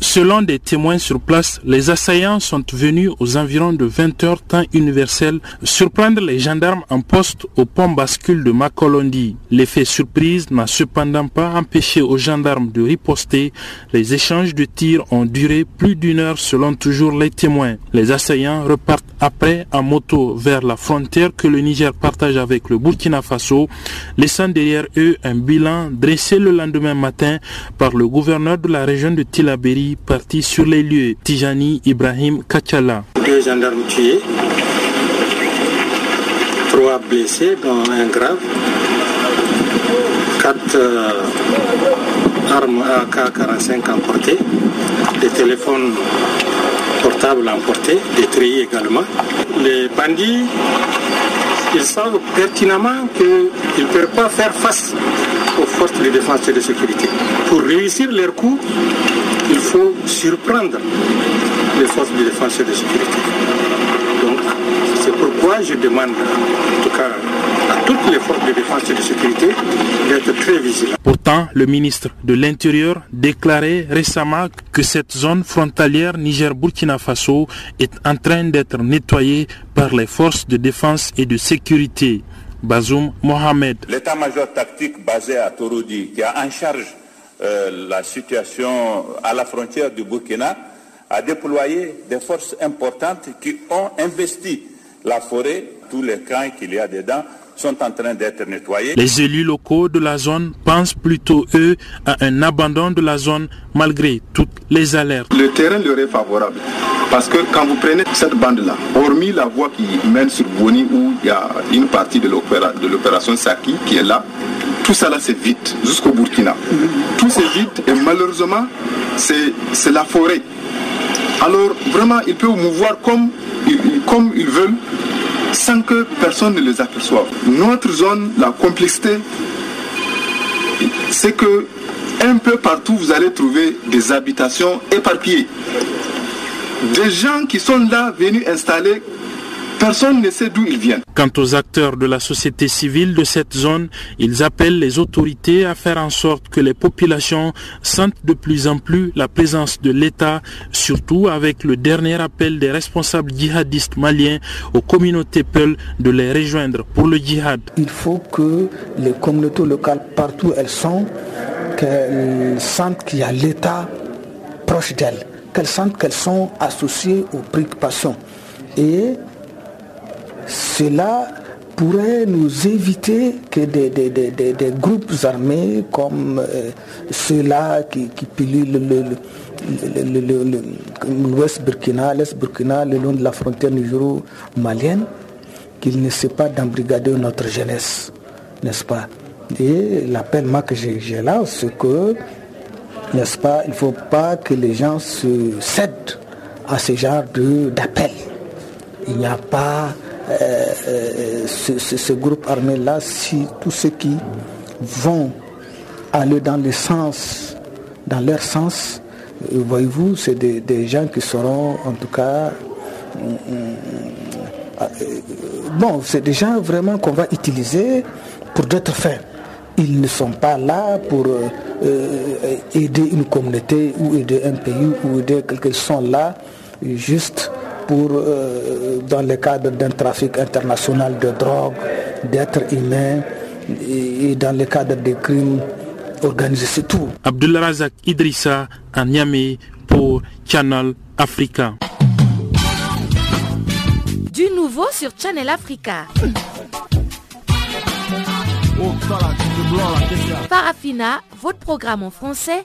Selon des témoins sur place, les assaillants sont venus aux environs de 20 heures temps universel surprendre les gendarmes en poste au pont bascule de Makolondi. L'effet surprise n'a cependant pas empêché aux gendarmes de riposter. Les échanges de tirs ont duré plus d'une heure selon toujours les témoins. Les assaillants repartent après en moto vers la frontière que le Niger partage avec le Burkina Faso, laissant derrière eux un bilan dressé le lendemain matin par le gouverneur de la région de Tilaberi parti sur les lieux. Tijani Ibrahim Kachala. Deux gendarmes tués, trois blessés, dont un grave, quatre armes AK-45 emportées, des téléphones portables emportés, détruits également. Les bandits, ils savent pertinemment qu'ils ne peuvent pas faire face aux forces de défense et de sécurité. Pour réussir leur coup, il faut surprendre les forces de défense et de sécurité. Donc, c'est pourquoi je demande, en tout cas, à toutes les forces de défense et de sécurité d'être très vigilantes. Pourtant, le ministre de l'Intérieur déclarait récemment que cette zone frontalière Niger-Burkina Faso est en train d'être nettoyée par les forces de défense et de sécurité. Bazoum Mohamed. L'état-major tactique basé à Torodi, qui a en charge euh, la situation à la frontière du Burkina, a déployé des forces importantes qui ont investi la forêt, tous les camps qu'il y a dedans sont en train d'être nettoyés. Les élus locaux de la zone pensent plutôt, eux, à un abandon de la zone malgré toutes les alertes. Le terrain leur est favorable parce que quand vous prenez cette bande-là, hormis la voie qui mène sur Boni où il y a une partie de l'opération Saki qui est là, tout ça là c'est vite jusqu'au Burkina. Tout c'est vite et malheureusement c'est la forêt alors vraiment ils peuvent mouvoir comme, comme ils veulent sans que personne ne les aperçoive. Notre zone, la complexité, c'est que un peu partout vous allez trouver des habitations éparpillées. Des gens qui sont là venus installer Personne ne sait d'où ils viennent. Quant aux acteurs de la société civile de cette zone, ils appellent les autorités à faire en sorte que les populations sentent de plus en plus la présence de l'État, surtout avec le dernier appel des responsables djihadistes maliens aux communautés Peul de les rejoindre pour le djihad. Il faut que les communautés locales, partout où elles sont, qu'elles sentent qu'il y a l'État proche d'elles, qu'elles sentent qu'elles sont associées aux préoccupations. Et cela pourrait nous éviter que des, groupes armés comme euh, ceux-là qui, qui l'ouest Burkina, l'est Burkina, le long de la frontière nigéro-malienne, qu'ils ne sait pas d'embrigader notre jeunesse, n'est-ce pas? Et l'appel que j'ai là, c'est que, n'est-ce pas, il ne faut pas que les gens se cèdent à ce genre d'appel. Il n'y a pas euh, euh, ce, groupe armé-là, si tous ceux qui vont aller dans le sens, dans leur sens, euh, voyez-vous, c'est des, gens qui seront en tout cas... bon, c'est des gens vraiment qu'on va utiliser pour d'autres fins. Ils ne sont pas là pour aider une communauté ou aider un pays ou aider quelqu'un. Ils sont là juste pour, euh, dans le cadre d'un trafic international de drogue, d'êtres humains et, dans le cadre des crimes organisés, c'est tout. Abdullah Razak Idrissa à Niamey pour Channel Africa. Du nouveau sur Channel Africa. Parafina, votre programme en français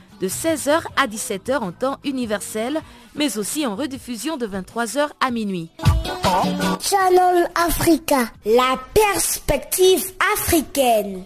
de 16h à 17h en temps universel, mais aussi en rediffusion de 23h à minuit. Channel Africa, la perspective africaine.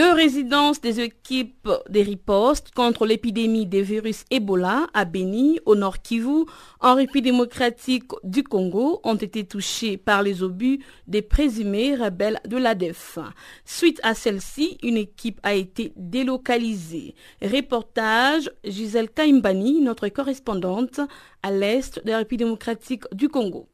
Deux résidences des équipes des ripostes contre l'épidémie des virus Ebola à Beni, au nord Kivu, en République démocratique du Congo, ont été touchées par les obus des présumés rebelles de l'ADEF. Suite à celle-ci, une équipe a été délocalisée. Reportage Gisèle Kaimbani, notre correspondante à l'est de la République démocratique du Congo.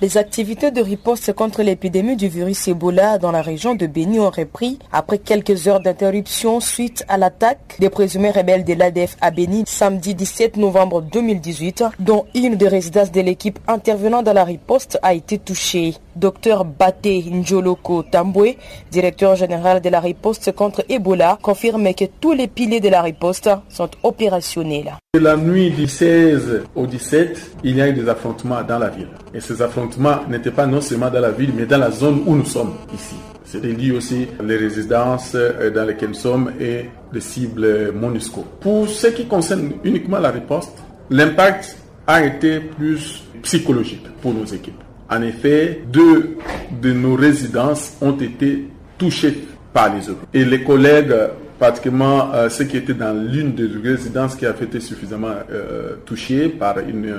Les activités de riposte contre l'épidémie du virus Ebola dans la région de Béni ont repris après quelques heures d'interruption suite à l'attaque des présumés rebelles de l'ADF à Béni samedi 17 novembre 2018, dont une des résidences de l'équipe intervenant dans la riposte a été touchée. Docteur Bate Njoloko Tambwe, directeur général de la riposte contre Ebola, confirme que tous les piliers de la riposte sont opérationnels. La nuit du 16 au 17, il y a eu des affrontements dans la ville. Et ces affrontements n'étaient pas non seulement dans la ville, mais dans la zone où nous sommes ici. C'est lié aussi les résidences euh, dans lesquelles nous sommes et les cibles MONUSCO. Pour ce qui concerne uniquement la riposte, l'impact a été plus psychologique pour nos équipes. En effet, deux de nos résidences ont été touchées par les autres. Et les collègues, pratiquement euh, ceux qui étaient dans l'une des résidences qui a été suffisamment euh, touchés par une,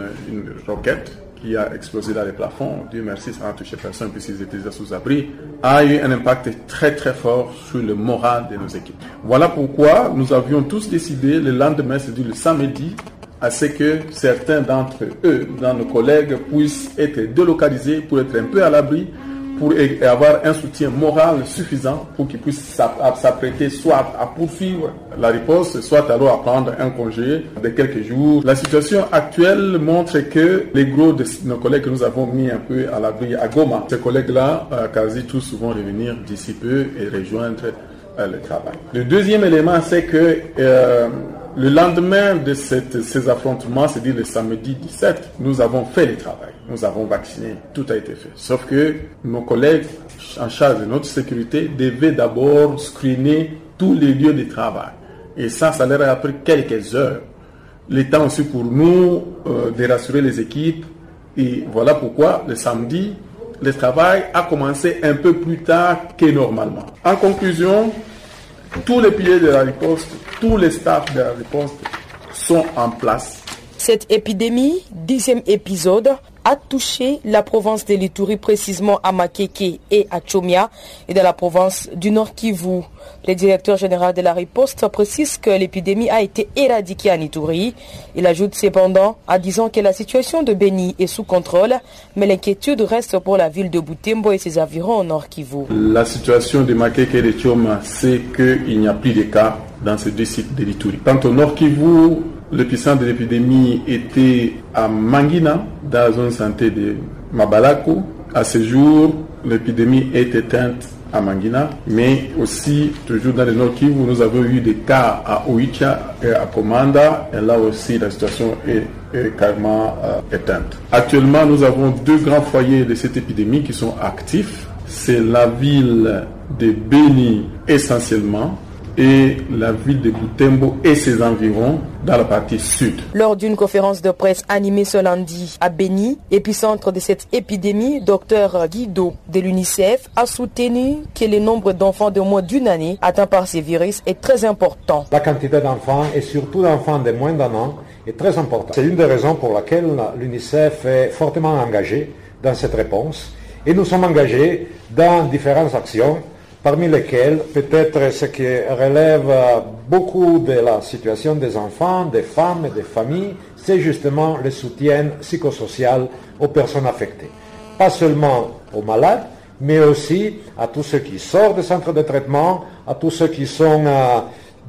roquette qui a explosé dans les plafonds, Dieu merci, ça n'a touché personne puisqu'ils étaient sous abri, a eu un impact très très fort sur le moral de nos équipes. Voilà pourquoi nous avions tous décidé le lendemain, c'est-à-dire le samedi, à ce que certains d'entre eux, dans nos collègues, puissent être délocalisés pour être un peu à l'abri, pour avoir un soutien moral suffisant pour qu'ils puissent s'apprêter soit à poursuivre la riposte, soit alors à prendre un congé de quelques jours. La situation actuelle montre que les gros de nos collègues que nous avons mis un peu à l'abri à Goma, ces collègues-là, euh, quasi tous vont revenir d'ici peu et rejoindre le travail. Le deuxième élément, c'est que le lendemain de ces affrontements, c'est-à-dire le samedi 17, nous avons fait le travail. Nous avons vacciné. Tout a été fait. Sauf que nos collègues en charge de notre sécurité devaient d'abord screener tous les lieux de travail. Et ça, ça leur a pris quelques heures. Le temps aussi pour nous euh, de rassurer les équipes. Et voilà pourquoi le samedi, le travail a commencé un peu plus tard que normalement. En conclusion, tous les piliers de la riposte, tous les staffs de la riposte sont en place. Cette épidémie, dixième épisode, a touché la province de l'Ituri, précisément à Makeke et à Chomia, et dans la province du Nord Kivu. Le directeur général de la riposte précise que l'épidémie a été éradiquée en Ituri. Il ajoute cependant en disant que la situation de Beni est sous contrôle, mais l'inquiétude reste pour la ville de Butembo et ses environs au Nord Kivu. La situation de Makeke et de Choma, c'est qu'il n'y a plus de cas dans ces deux sites de l'Ituri. Quant au Nord Kivu, L'épicentre de l'épidémie était à Mangina, dans la zone santé de Mabalako. À ce jour, l'épidémie est éteinte à Mangina, mais aussi toujours dans le Nord Kivu, nous avons eu des cas à Oicha et à Komanda, et là aussi la situation est, carrément euh, éteinte. Actuellement, nous avons deux grands foyers de cette épidémie qui sont actifs. C'est la ville de Beni essentiellement, et la ville de Butembo et ses environs dans la partie sud. Lors d'une conférence de presse animée ce lundi à Beni, épicentre de cette épidémie, Dr Guido de l'UNICEF a soutenu que le nombre d'enfants de moins d'une année atteints par ces virus est très important. La quantité d'enfants et surtout d'enfants de moins d'un an est très importante. C'est une des raisons pour laquelle l'UNICEF est fortement engagée dans cette réponse et nous sommes engagés dans différentes actions parmi lesquels peut-être ce qui relève beaucoup de la situation des enfants, des femmes et des familles, c'est justement le soutien psychosocial aux personnes affectées. Pas seulement aux malades, mais aussi à tous ceux qui sortent des centres de traitement, à tous ceux qui sont euh,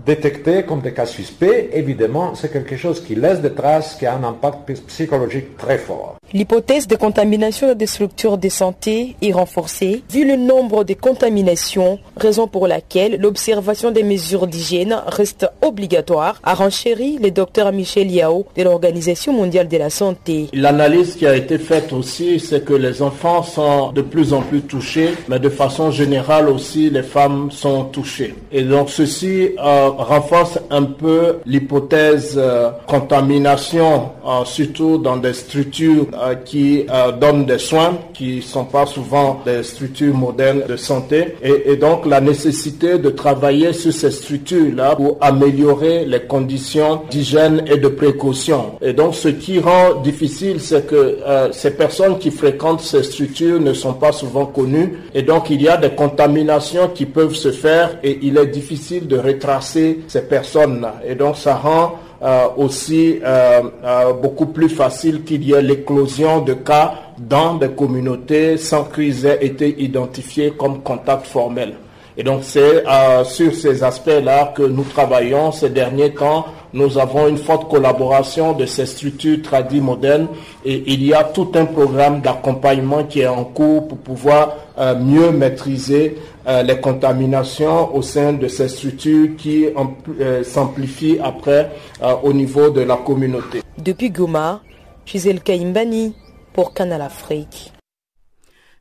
détectés comme des cas suspects. Évidemment, c'est quelque chose qui laisse des traces, qui a un impact psychologique très fort. L'hypothèse de contamination des structures de santé est renforcée vu le nombre de contaminations, raison pour laquelle l'observation des mesures d'hygiène reste obligatoire, a renchéri le docteur Michel Yao de l'Organisation mondiale de la santé. L'analyse qui a été faite aussi, c'est que les enfants sont de plus en plus touchés, mais de façon générale aussi, les femmes sont touchées. Et donc ceci euh, renforce un peu l'hypothèse euh, contamination, euh, surtout dans des structures euh, qui donnent des soins qui sont pas souvent des structures modernes de santé et, donc la nécessité de travailler sur ces structures-là pour améliorer les conditions d'hygiène et de précaution. Et donc ce qui rend difficile, c'est que ces personnes qui fréquentent ces structures ne sont pas souvent connues et donc il y a des contaminations qui peuvent se faire et il est difficile de retracer ces personnes-là. Et donc ça rend euh, aussi euh, euh, beaucoup plus facile qu'il y ait l'éclosion de cas dans des communautés sans qu'ils aient été identifiés comme contact formel. Et donc c'est sur ces aspects-là que nous travaillons ces derniers temps. Nous avons une forte collaboration de ces structures tradies modernes et il y a tout un programme d'accompagnement qui est en cours pour pouvoir mieux maîtriser les contaminations au sein de ces structures qui s'amplifient après au niveau de la communauté. Depuis Goma, Gisèle Kaimbani pour Canal Afrique.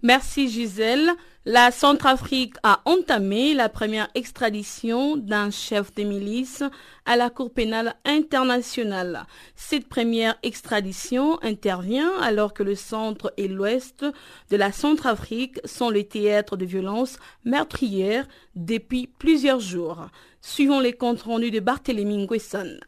Merci Gisèle. La Centrafrique a entamé la première extradition d'un chef de milice à la Cour pénale internationale. Cette première extradition intervient alors que le centre et l'ouest de la Centrafrique sont les théâtres de violences meurtrières depuis plusieurs jours. Suivons les comptes rendus de Barthélémy Nguesson.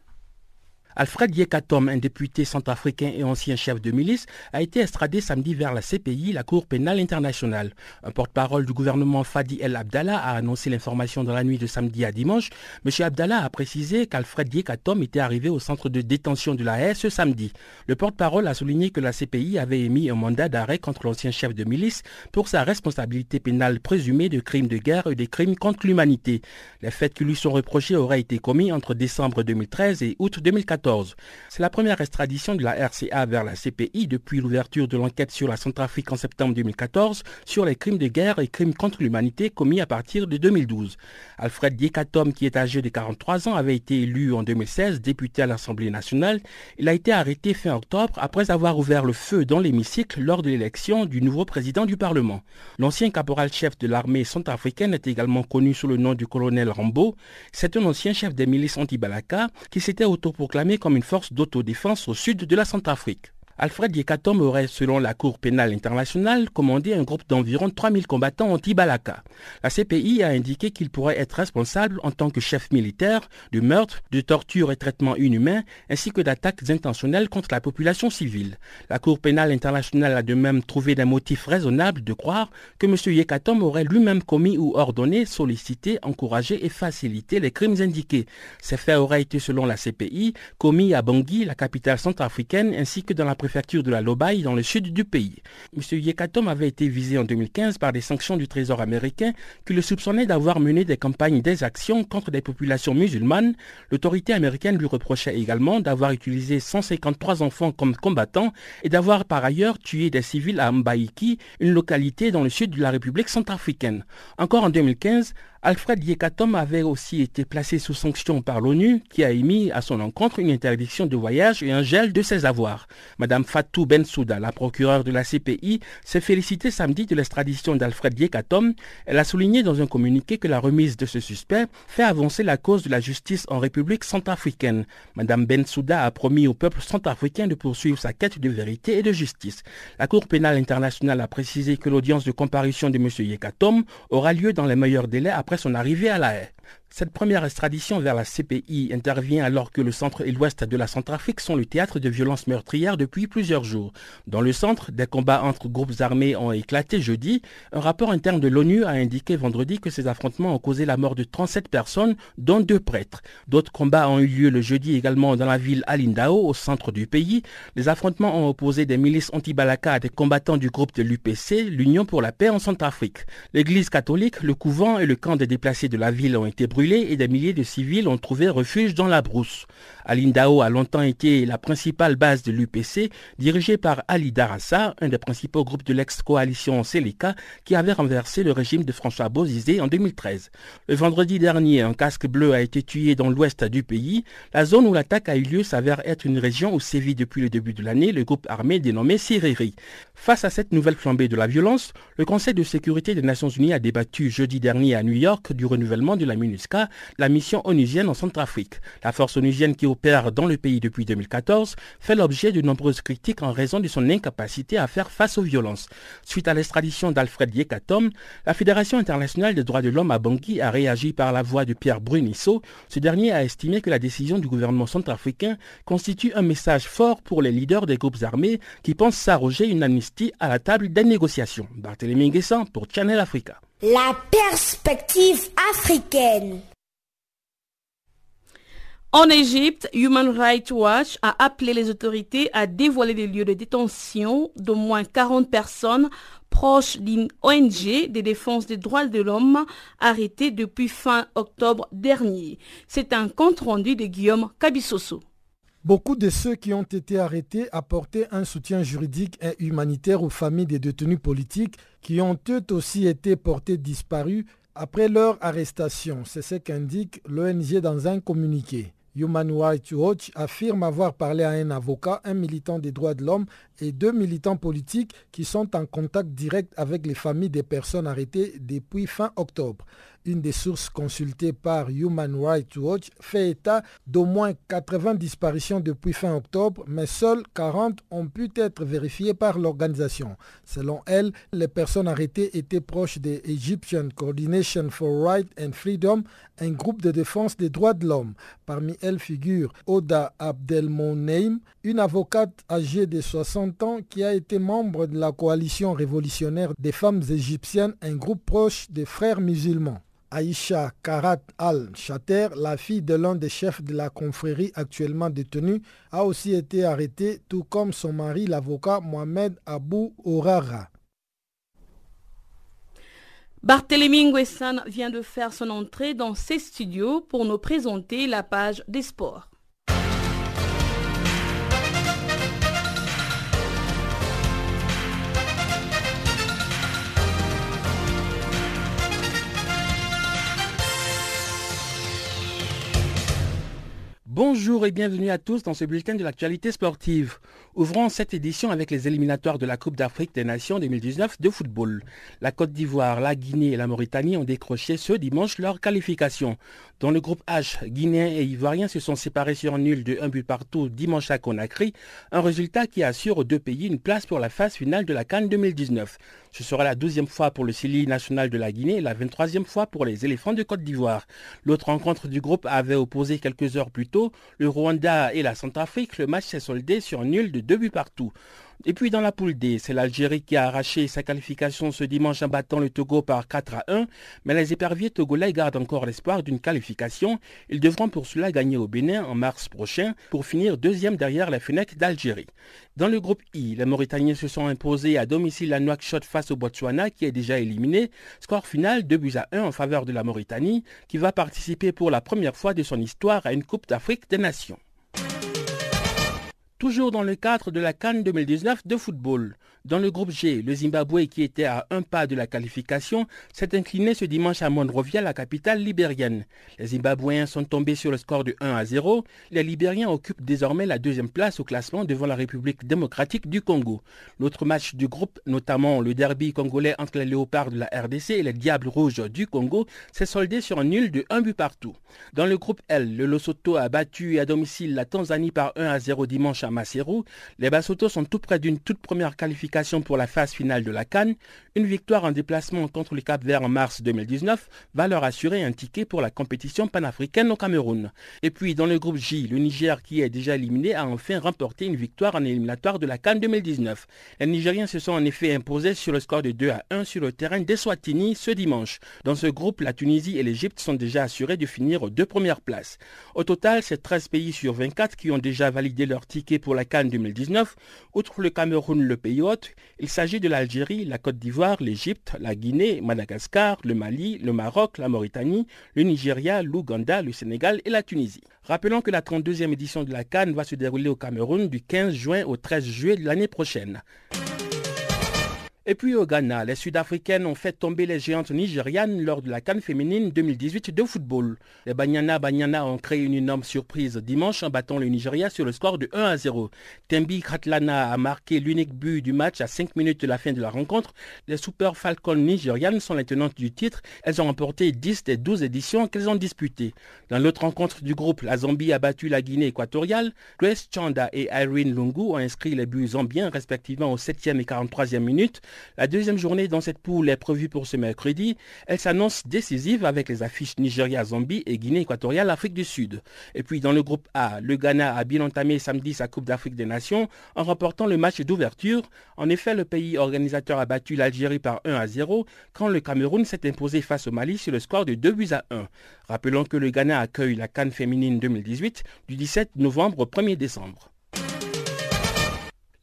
Alfred Yekatom, un député centrafricain et ancien chef de milice, a été extradé samedi vers la CPI, la Cour pénale internationale. Un porte-parole du gouvernement Fadi El Abdallah a annoncé l'information dans la nuit de samedi à dimanche. M. Abdallah a précisé qu'Alfred Yekatom était arrivé au centre de détention de la haie ce samedi. Le porte-parole a souligné que la CPI avait émis un mandat d'arrêt contre l'ancien chef de milice pour sa responsabilité pénale présumée de crimes de guerre et des crimes contre l'humanité. Les faits qui lui sont reprochés auraient été commis entre décembre 2013 et août 2014 2014. C'est la première extradition de la RCA vers la CPI depuis l'ouverture de l'enquête sur la Centrafrique en septembre 2014 sur les crimes de guerre et crimes contre l'humanité commis à partir de 2012. Alfred Diekatom, qui est âgé de 43 ans, avait été élu en 2016 député à l'Assemblée nationale. Il a été arrêté fin octobre après avoir ouvert le feu dans l'hémicycle lors de l'élection du nouveau président du Parlement. L'ancien caporal-chef de l'armée centrafricaine est également connu sous le nom du colonel Rambo. C'est un ancien chef des milices anti-Balaka qui s'était autoproclamé comme une force d'autodéfense au sud de la Centrafrique. Alfred Yekatom aurait, selon la Cour pénale internationale, commandé un groupe d'environ 3000 combattants anti-Balaka. La CPI a indiqué qu'il pourrait être responsable en tant que chef militaire de meurtres, de tortures et traitements inhumains, ainsi que d'attaques intentionnelles contre la population civile. La Cour pénale internationale a de même trouvé des motifs raisonnables de croire que M. Yekatom aurait lui-même commis ou ordonné, sollicité, encouragé et facilité les crimes indiqués. Ces faits auraient été, selon la CPI, commis à Bangui, la capitale centrafricaine, ainsi que dans la préfecture de la Lobaye dans le sud du pays. M. Yekatom avait été visé en 2015 par des sanctions du Trésor américain qui le soupçonnaient d'avoir mené des campagnes d'actions contre des populations musulmanes. L'autorité américaine lui reprochait également d'avoir utilisé 153 enfants comme combattants et d'avoir par ailleurs tué des civils à Mbaïki, une localité dans le sud de la République centrafricaine. Encore en 2015, Alfred Yekatom avait aussi été placé sous sanction par l'ONU qui a émis à son encontre une interdiction de voyage et un gel de ses avoirs. Madame Fatou Bensouda, la procureure de la CPI, s'est félicitée samedi de l'extradition d'Alfred Yekatom. Elle a souligné dans un communiqué que la remise de ce suspect fait avancer la cause de la justice en République centrafricaine. Madame Bensouda a promis au peuple centrafricain de poursuivre sa quête de vérité et de justice. La Cour pénale internationale a précisé que l'audience de comparution de M. Yekatom aura lieu dans les meilleurs délais après son arrivée à la haie. Cette première extradition vers la CPI intervient alors que le centre et l'ouest de la Centrafrique sont le théâtre de violences meurtrières depuis plusieurs jours. Dans le centre, des combats entre groupes armés ont éclaté jeudi. Un rapport interne de l'ONU a indiqué vendredi que ces affrontements ont causé la mort de 37 personnes, dont deux prêtres. D'autres combats ont eu lieu le jeudi également dans la ville Alindao, au centre du pays. Les affrontements ont opposé des milices anti-Balaka à des combattants du groupe de l'UPC, l'Union pour la paix en Centrafrique. L'église catholique, le couvent et le camp des déplacés de la ville ont été brûlés et des milliers de civils ont trouvé refuge dans la brousse. Alindao a longtemps été la principale base de l'UPC, dirigée par Ali Darassa, un des principaux groupes de l'ex-coalition Seleka, qui avait renversé le régime de François Bozizé en 2013. Le vendredi dernier, un casque bleu a été tué dans l'ouest du pays. La zone où l'attaque a eu lieu s'avère être une région où sévit depuis le début de l'année le groupe armé dénommé Siriri. Face à cette nouvelle flambée de la violence, le Conseil de sécurité des Nations Unies a débattu jeudi dernier à New York du renouvellement de la MINUSCA, la mission onusienne en Centrafrique. La force onusienne qui opère dans le pays depuis 2014 fait l'objet de nombreuses critiques en raison de son incapacité à faire face aux violences. Suite à l'extradition d'Alfred Yekatom, la Fédération internationale des droits de l'homme à Bangui a réagi par la voix de Pierre Brunisso. Ce dernier a estimé que la décision du gouvernement centrafricain constitue un message fort pour les leaders des groupes armés qui pensent s'arroger une amnistie à la table des négociations. Barthélémy Nguessan pour Channel Africa. La perspective africaine. En Égypte, Human Rights Watch a appelé les autorités à dévoiler les lieux de détention d'au moins 40 personnes proches d'une ONG de défense des droits de l'homme arrêtées depuis fin octobre dernier. C'est un compte rendu de Guillaume Kabissoso. Beaucoup de ceux qui ont été arrêtés apportaient un soutien juridique et humanitaire aux familles des détenus politiques qui ont eux aussi été portés disparus après leur arrestation. C'est ce qu'indique l'ONG dans un communiqué. Human Rights Watch affirme avoir parlé à un avocat, un militant des droits de l'homme et deux militants politiques qui sont en contact direct avec les familles des personnes arrêtées depuis fin octobre. Une des sources consultées par Human Rights Watch fait état d'au moins 80 disparitions depuis fin octobre, mais seules 40 ont pu être vérifiées par l'organisation. Selon elle, les personnes arrêtées étaient proches des Egyptian Coordination for Rights and Freedom, un groupe de défense des droits de l'homme. Parmi elles figure Oda Abdelmoneim, une avocate âgée de 60 ans qui a été membre de la coalition révolutionnaire des femmes égyptiennes, un groupe proche des frères musulmans. Aïcha Karat al-Shater, la fille de l'un des chefs de la confrérie actuellement détenu, a aussi été arrêtée, tout comme son mari, l'avocat Mohamed Abou Orara. Barthélémy Nguessan vient de faire son entrée dans ses studios pour nous présenter la page des sports. Bonjour et bienvenue à tous dans ce bulletin de l'actualité sportive. Ouvrons cette édition avec les éliminatoires de la Coupe d'Afrique des Nations 2019 de football. La Côte d'Ivoire, la Guinée et la Mauritanie ont décroché ce dimanche leur qualification. Dans le groupe H, Guinéens et Ivoiriens se sont séparés sur nul de un but partout dimanche à Conakry, un résultat qui assure aux deux pays une place pour la phase finale de la Cannes 2019. Ce sera la douzième fois pour le Sili national de la Guinée et la 23e fois pour les éléphants de Côte d'Ivoire. L'autre rencontre du groupe avait opposé quelques heures plus tôt le Rwanda et la Centrafrique. Le match s'est soldé sur nul de deux buts partout. Et puis dans la poule D, c'est l'Algérie qui a arraché sa qualification ce dimanche en battant le Togo par 4 à 1, mais les éperviers togolais gardent encore l'espoir d'une qualification. Ils devront pour cela gagner au Bénin en mars prochain pour finir deuxième derrière la fenêtre d'Algérie. Dans le groupe I, les Mauritaniens se sont imposés à domicile à Nouakchott face au Botswana qui est déjà éliminé. Score final 2 buts à 1 en faveur de la Mauritanie qui va participer pour la première fois de son histoire à une Coupe d'Afrique des Nations. Toujours dans le cadre de la Cannes 2019 de football, dans le groupe G, le Zimbabwe qui était à un pas de la qualification s'est incliné ce dimanche à Monrovia, la capitale libérienne. Les Zimbabwéens sont tombés sur le score de 1 à 0. Les Libériens occupent désormais la deuxième place au classement devant la République démocratique du Congo. L'autre match du groupe, notamment le derby congolais entre les Léopards de la RDC et les Diables Rouges du Congo, s'est soldé sur un nul de 1 but partout. Dans le groupe L, le Lesotho a battu à domicile la Tanzanie par 1 à 0 dimanche à Maseru. Les Basotho sont tout près d'une toute première qualification pour la phase finale de la Cannes, une victoire en déplacement contre le Cap Vert en mars 2019 va leur assurer un ticket pour la compétition panafricaine au Cameroun. Et puis dans le groupe J, le Niger qui est déjà éliminé a enfin remporté une victoire en éliminatoire de la Cannes 2019. Les Nigériens se sont en effet imposés sur le score de 2 à 1 sur le terrain d'Eswatini ce dimanche. Dans ce groupe, la Tunisie et l'Égypte sont déjà assurés de finir aux deux premières places. Au total, c'est 13 pays sur 24 qui ont déjà validé leur ticket pour la Cannes 2019. Outre le Cameroun, le pays hôte, il s'agit de l'Algérie, la Côte d'Ivoire, l'Égypte, la Guinée, Madagascar, le Mali, le Maroc, la Mauritanie, le Nigeria, l'Ouganda, le Sénégal et la Tunisie. Rappelons que la 32e édition de la Cannes va se dérouler au Cameroun du 15 juin au 13 juillet de l'année prochaine. Et puis au Ghana, les Sud-Africaines ont fait tomber les géantes nigérianes lors de la Cannes féminine 2018 de football. Les Banyana Banyana ont créé une énorme surprise dimanche en battant le Nigeria sur le score de 1 à 0. Tembi Kratlana a marqué l'unique but du match à 5 minutes de la fin de la rencontre. Les Super Falcons nigérianes sont les tenantes du titre. Elles ont remporté 10 des 12 éditions qu'elles ont disputées. Dans l'autre rencontre du groupe, la Zambie a battu la Guinée équatoriale. Grace Chanda et Irene Lungu ont inscrit les buts zambiens respectivement au 7e et 43e minute. La deuxième journée dans cette poule est prévue pour ce mercredi. Elle s'annonce décisive avec les affiches Nigeria-Zambie et Guinée équatoriale Afrique du Sud. Et puis dans le groupe A, le Ghana a bien entamé samedi sa Coupe d'Afrique des Nations en remportant le match d'ouverture. En effet, le pays organisateur a battu l'Algérie par 1 à 0 quand le Cameroun s'est imposé face au Mali sur le score de 2 buts à 1. Rappelons que le Ghana accueille la Cannes féminine 2018 du 17 novembre au 1er décembre.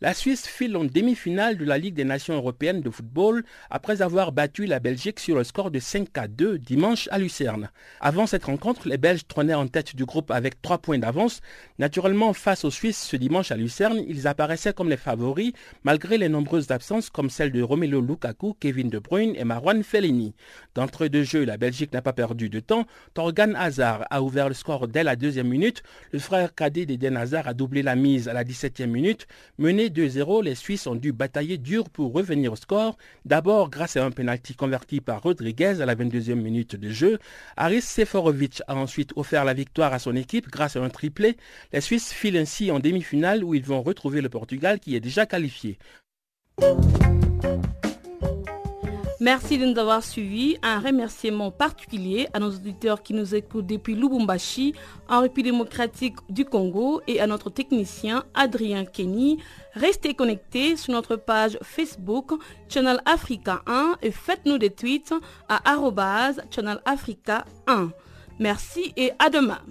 La Suisse file en demi-finale de la Ligue des Nations européennes de football après avoir battu la Belgique sur le score de 5 à 2 dimanche à Lucerne. Avant cette rencontre, les Belges trônaient en tête du groupe avec 3 points d'avance. Naturellement, face aux Suisses ce dimanche à Lucerne, ils apparaissaient comme les favoris malgré les nombreuses absences comme celles de Romelu Lukaku, Kevin De Bruyne et Marwan Fellini. D'entre deux jeux, la Belgique n'a pas perdu de temps. Torgan Hazard a ouvert le score dès la deuxième minute. Le frère cadet d'Eden Hazard a doublé la mise à la 17e minute. Mené 2-0, les Suisses ont dû batailler dur pour revenir au score. D'abord grâce à un penalty converti par Rodriguez à la 22e minute de jeu. Aris Seferovic a ensuite offert la victoire à son équipe grâce à un triplé. Les Suisses filent ainsi en demi-finale où ils vont retrouver le Portugal qui est déjà qualifié. Merci de nous avoir suivis. Un remerciement particulier à nos auditeurs qui nous écoutent depuis Lubumbashi, en République démocratique du Congo, et à notre technicien Adrien Kenny. Restez connectés sur notre page Facebook Channel Africa 1 et faites-nous des tweets à Channel Africa 1. Merci et à demain.